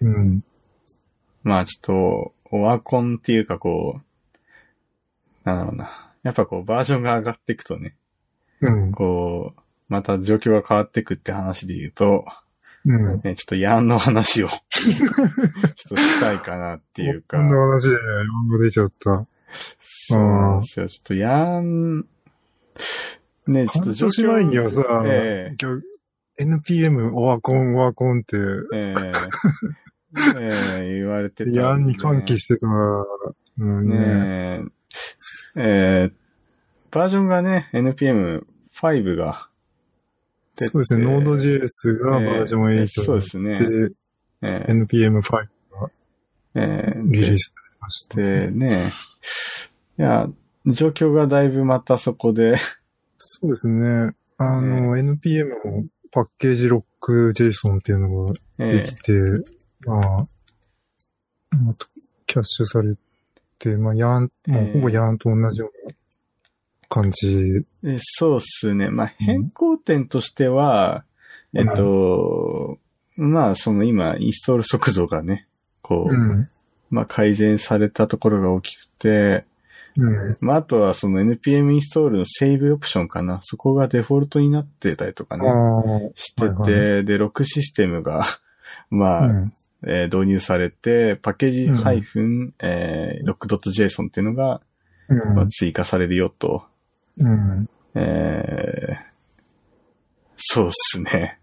うん。まあちょっと、オワコンっていうかこう、なんだろうな。やっぱこうバージョンが上がっていくとね、うん。こう、また状況が変わっていくって話で言うと、うん。ね、ちょっと Yarn の話を、ちょっとしたいかなっていうかこん、な話で4が出ちゃった。そうなんですよ。ちょっとヤン、ね、ちょっと半年前にはさ、え今日 NPM オワコンオワコンって、ええええ言われてたんで。ヤンに歓喜してたのにね。ねえ、えーバージョンがね、NPM5 が出てそうですね、Node.js がバージョン8えーにそうですね。で、え。ー NPM5 えーリリースされました。で、ね、いや、状況がだいぶまたそこで、そうですね。あの、NPM のパッケージロック JSON っていうのがでえ。きて、まあ、まあキャッシュされて、まあ、ヤン、もうほぼヤンと同じような感じ。そうっすね。まあ、変更点としては、うんえっと、まあ、その今、インストール速度がね、こう、うん。まあ、改善されたところが大きくて、うん。まあ、あとはその NPM インストールのセーブオプションかな。そこがデフォルトになってたりとかね、してて、はいはで、ロックシステムが、まあ、うん。えー導入されて、パッケージ lock.json っていうのが、うんまあ、追加されるよと。うん。えー、そうっすね。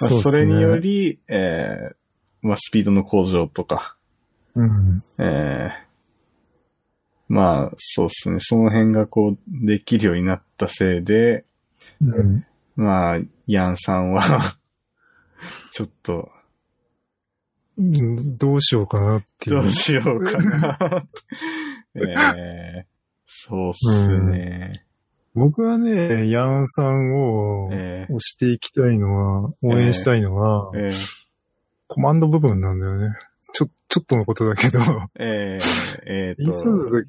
まあそうっすねそれにより、えー、まあ、スピードの向上とか、うん。えー、まあ、そうっすね。その辺がこう、できるようになったせいで、うん。まあ、ヤンさんは、ちょっと、うんどうしようかなっていう。どうしようかな。えー、そうっすね。僕はね、ヤンさんをえー押していきたいのは、応援したいのは、えー、コマンド部分なんだよね。ちょ、ちょっとのことだけど、えー、えーインストールの時、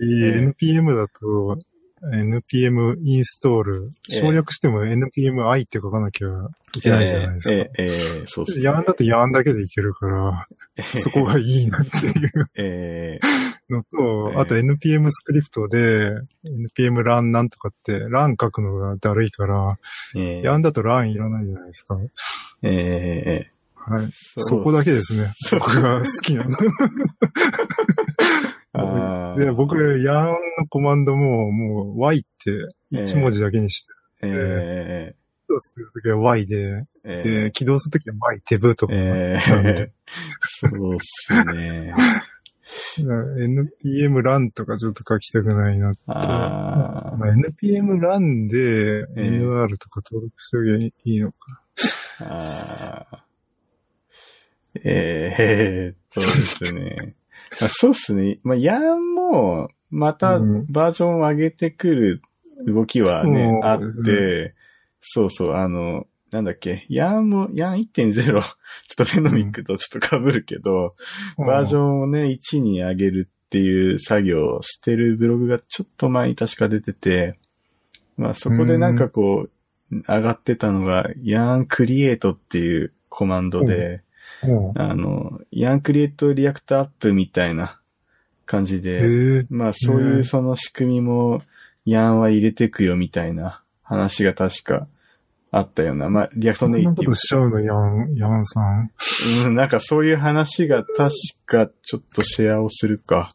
え NPM だと、NPM インストール、ええ。省略しても NPMI って書かなきゃいけないじゃないですか。えー、えーえーそうっすね。ヤンだとヤンだけでいけるから、そこがいいなっていう。えのと、ええ。あと NPM スクリプトで、NPM ランなんとかって、ラン書くのがだるいから、ー、え。ー、ヤンだとランいらないじゃないですか。えー、えはい。ー、そこだけですね。そう。僕が好きなの。で、僕、ヤンのコマンドも、もう Y って1文字だけにして、え起動するときは Y で、ー、え。ー、で、起動するときは Y 手ブとか、えー、そうっすね。NPM ランとかちょっと書きたくないなって。あまあ、NPM ランでええ NR とか登録しておけばいいのか。ーあー。えーっとですね。あそうっすね。まあ、ヤンも、またうんバージョンを上げてくる動きはね、あっそうですねて、そうそう、あの、なんだっけ、 Yarn も、 Yarn 1.0、ちょっと Phenomic とちょっと被るけど、バージョンをね、1に上げるっていう作業をしてるブログがちょっと前に確か出てて、まあそこでなんかこう、上がってたのが、 yarn create っていうコマンドで、うん。あの、 yarn create react app みたいな感じへで、え。まあそういううんその仕組みも、ヤンは入れてくよみたいな話が確かあったような、まあリアクトそんなこネイティブとしちゃうの、ヤン、ヤンさん。うん、なんかそういう話が確かちょっとシェアをするか、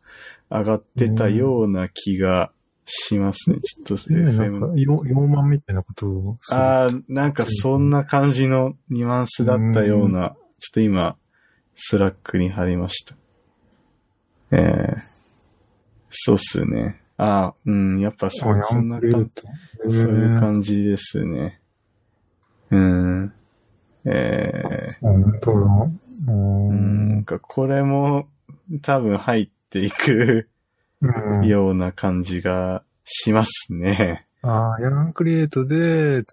上がってたような気がしますね。ちょっとね、なんか FM。、みたいなことを。ああ、なんかそんな感じのニュアンスだったような、ちょっと今、Slack に貼りました。ええそうっすね。ああ、うん、やっぱそそんな。そういうへ感じですね。うん。え本当だ。うー、なんかこれも多分入っていくうん。ような感じがしますね。ああ、 yarn create で、つ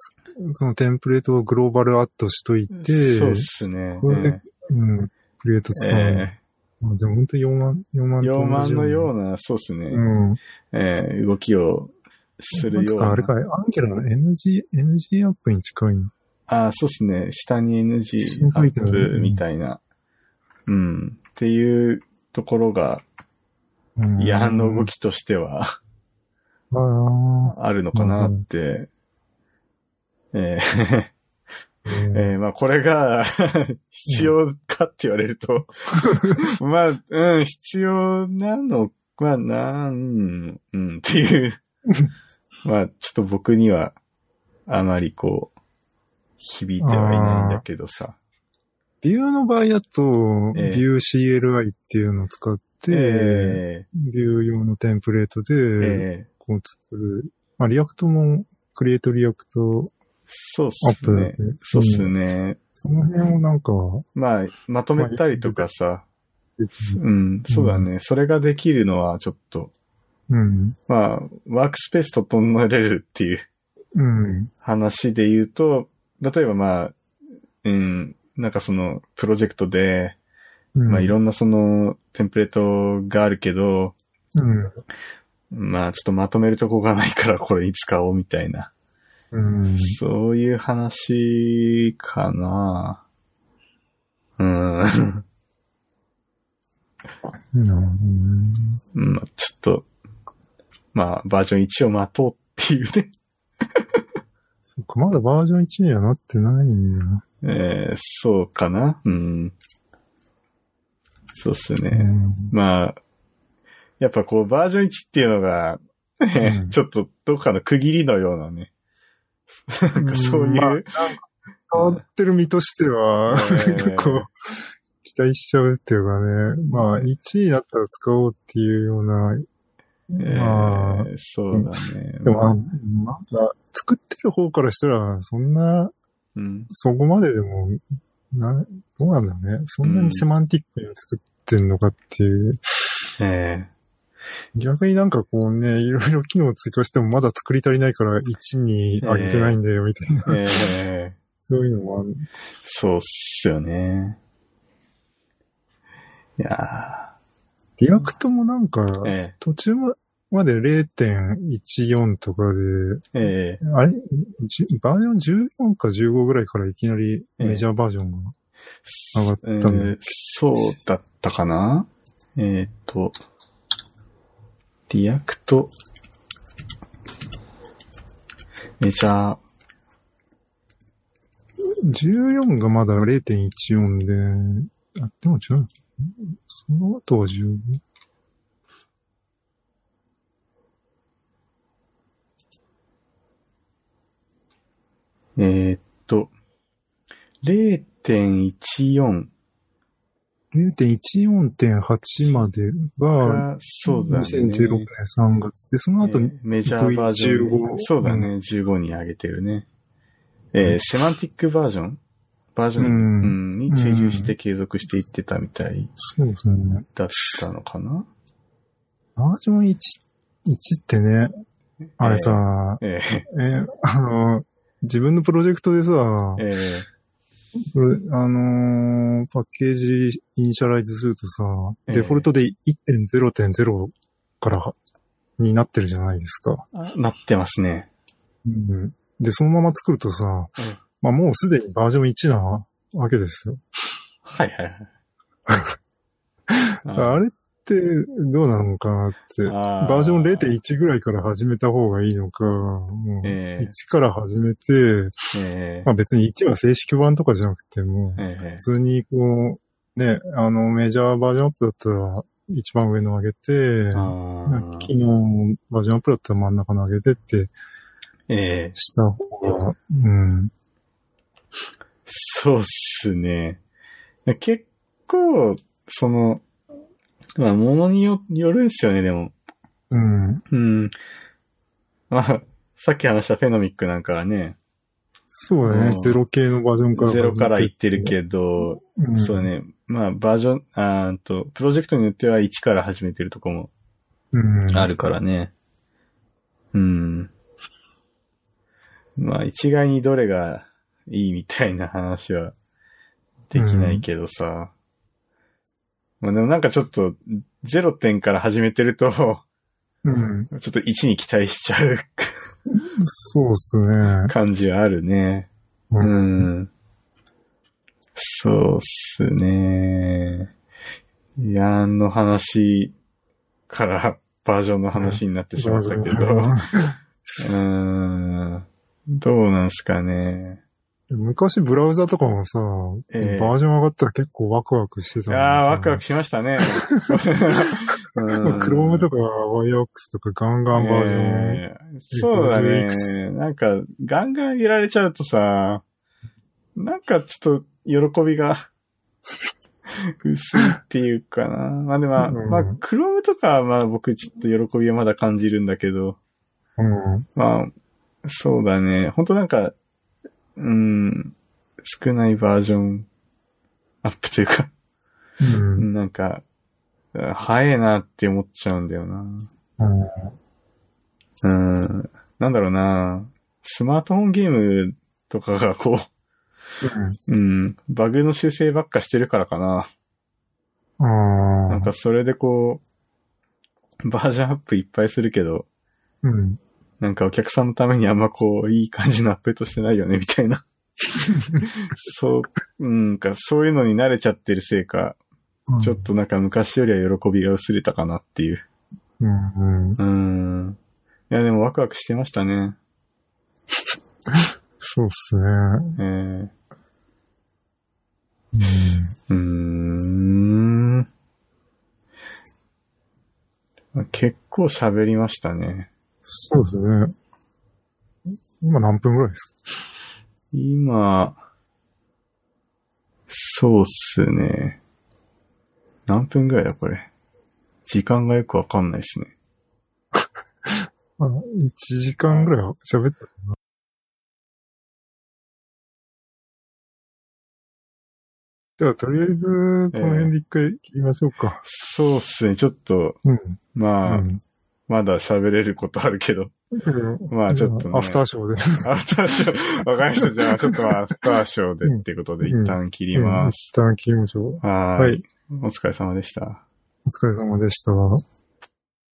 そのテンプレートをグローバルアットしといて、そうっすね。これでうん、クリエイト使うの。えあでも本当4万、4万ー、と4万のよううな、そうっすね。うん。えー動きをするような。なあれか、アンケラの NG、NG アップに近いの。あ、そうっすね。下に NG アッるプみたいな。うん。っていうところが、うん違反の動。きとしてはあるのかなって。えーえーまあこれが 必要かって言われると、まあ、うん、必要なのはなん、うん、っていう。まあ、ちょっと僕には、あまりこう、響いてはいないんだけどさ。ビューの場合だと、ええビュー CLI っていうのを使って、えビュー用のテンプレートーで、えーこう作る。まあ、 React も、 Create React そうっアッすね。そうっすね。その辺をなんか、まあ、まとめたりとかさ、うん、そうだね。それができるのはちょっと、うん。まあ、ワークスペース整えれるっていううん。話で言うと、例えばまあ、うん、なんかその、プロジェクトで、うん。まあいろんなその、テンプレートがあるけど、うん。まあちょっとまとめるとこがないからこれに使おうみたいな。うん。そういう話かなうん。うん。まあちょっと、まあバージョン1を待とうっていうね。そっか、まだバージョン1にはなってないんだな。えーそうかなうん。そうっすね。うんまあ、やっぱこうバージョン1っていうのが、ねうんちょっとどっかの区切りのようなね。なんかそういう、まあなんか変わってる身としては、えーなんか こう、期待しちゃうっていうかね、まあ、1位になったら使おうっていうような、えまあ、ーそうだね。でも、あまだ、作ってる方からしたら、そんな、うん、そこまででも、な、どうなんだろうね。そんなにセマンティックに作ってんのかっていう。え逆になんかこうね、いろいろ機能追加してもまだ作り足りないから1に上げてないんだよ、みたいな。ーえーそういうのもある。そうっすよね。いや React もなんか、ーえ。途中まで0.14とかで、ーえ。ーあれバージョン14か15ぐらいからいきなりメジャーバージョンが。上がったんだえーそうだったかな？えーっと、 React、メジャー、14がまだ0.14で、あ、でも違う。その後は 15? えーっと、0.14 0.14.8までが、が、そうだね。2016年3月で、その後、えーメジャーバージョン。15そうだね、15に上げてるね。えーセマンティックバージョンバージョン、に追従して継続していってたみたいそうですね。だったのかな？バージョン1、1ってね、あれさ、えーえあの、自分のプロジェクトでさ、えーこれあのーパッケージイニシャライズするとさ、ええ。デフォルトで1.0.0からになってるじゃないですか。あなってますね。うん、で、そのまま作るとさ、うんまあもうすでにバージョン1なわけですよ。はいはいはい。あれってどうなのかなって。あバージョン0.1ぐらいから始めた方がいいのか、もうええ1から始めて、えまあ別に1は正式版とかじゃなくても、ええ普通にこう、ね、あのメジャーバージョンアップだったら一番上の上げて、昨日バージョンアップだったら真ん中の上げてってええした方が、うん。そうっすね。結構、その、まあ、ものによよるんすよね、でも。うん。うん。まあ、さっき話したフェノミックなんかはね、そうだね。うんゼロ系のバージョンから。ゼロからいってるけど、うんそうだね。まあ、バージョン、あと、プロジェクトによっては1から始めてるとこもうん。あるからね。うん。まあ、一概にどれがいいみたいな話はできないけどさ。まあでもなんかちょっと、0点から始めてると、ちょうん。っと1に期待しちゃう そうっすね。感じはあるね。う。うんん。そうっすね。ヤンの話からバージョンの話になってしまったけど。うーん。どうなんすかね。昔ブラウザとかもさ、ええバージョン上がったら結構ワクワクしてたのにさああ、ワクワクしましたね。う んクロームとか YOX とかガンガンバージョン。えーそうだね。なんか、ガンガン上げられちゃうとさ、なんかちょっと喜びが 薄いっていうかな。まあでも、うんまあ、クロームとかはまあ僕ちょっと喜びはまだ感じるんだけど、うん。まあ、そうだね。本当なんか、うん、少ないバージョンアップというか、うん。なんか、早いなって思っちゃうんだよな。うん。うん。なんだろうな。スマートフォンゲームとかがこう、うん、バグの修正ばっかしてるからかな。なんかそれでこう、バージョンアップいっぱいするけど、うん。なんかお客さんのためにあんまこう、いい感じのアップデートしてないよね、みたいな。そう、うんか、そういうのに慣れちゃってるせいか、うんちょっ。となんか昔よりは喜びが薄れたかなっていう。うん。うん。うん。いや、でもワクワクしてましたね。そうっすね。えーうん。うーん。結構喋りましたね。そうですね。今何分ぐらいですか？今、そうっすね。何分ぐらいだ、これ？時間がよくわかんないですね。あの、1時間ぐらいは喋ったかな。じゃあ、とりあえず、この辺で一回切りましょうか。そうっすね、ちょっと、うん。まあ、うん。まだ喋れることあるけど。まあちょっとねアフターショーで。アフターショー、わかりました。じゃあ、ちょっとアフターショーでってことで一旦切りうんます。一旦切りましょう。はい。お疲れ様でした。お疲れ様でした。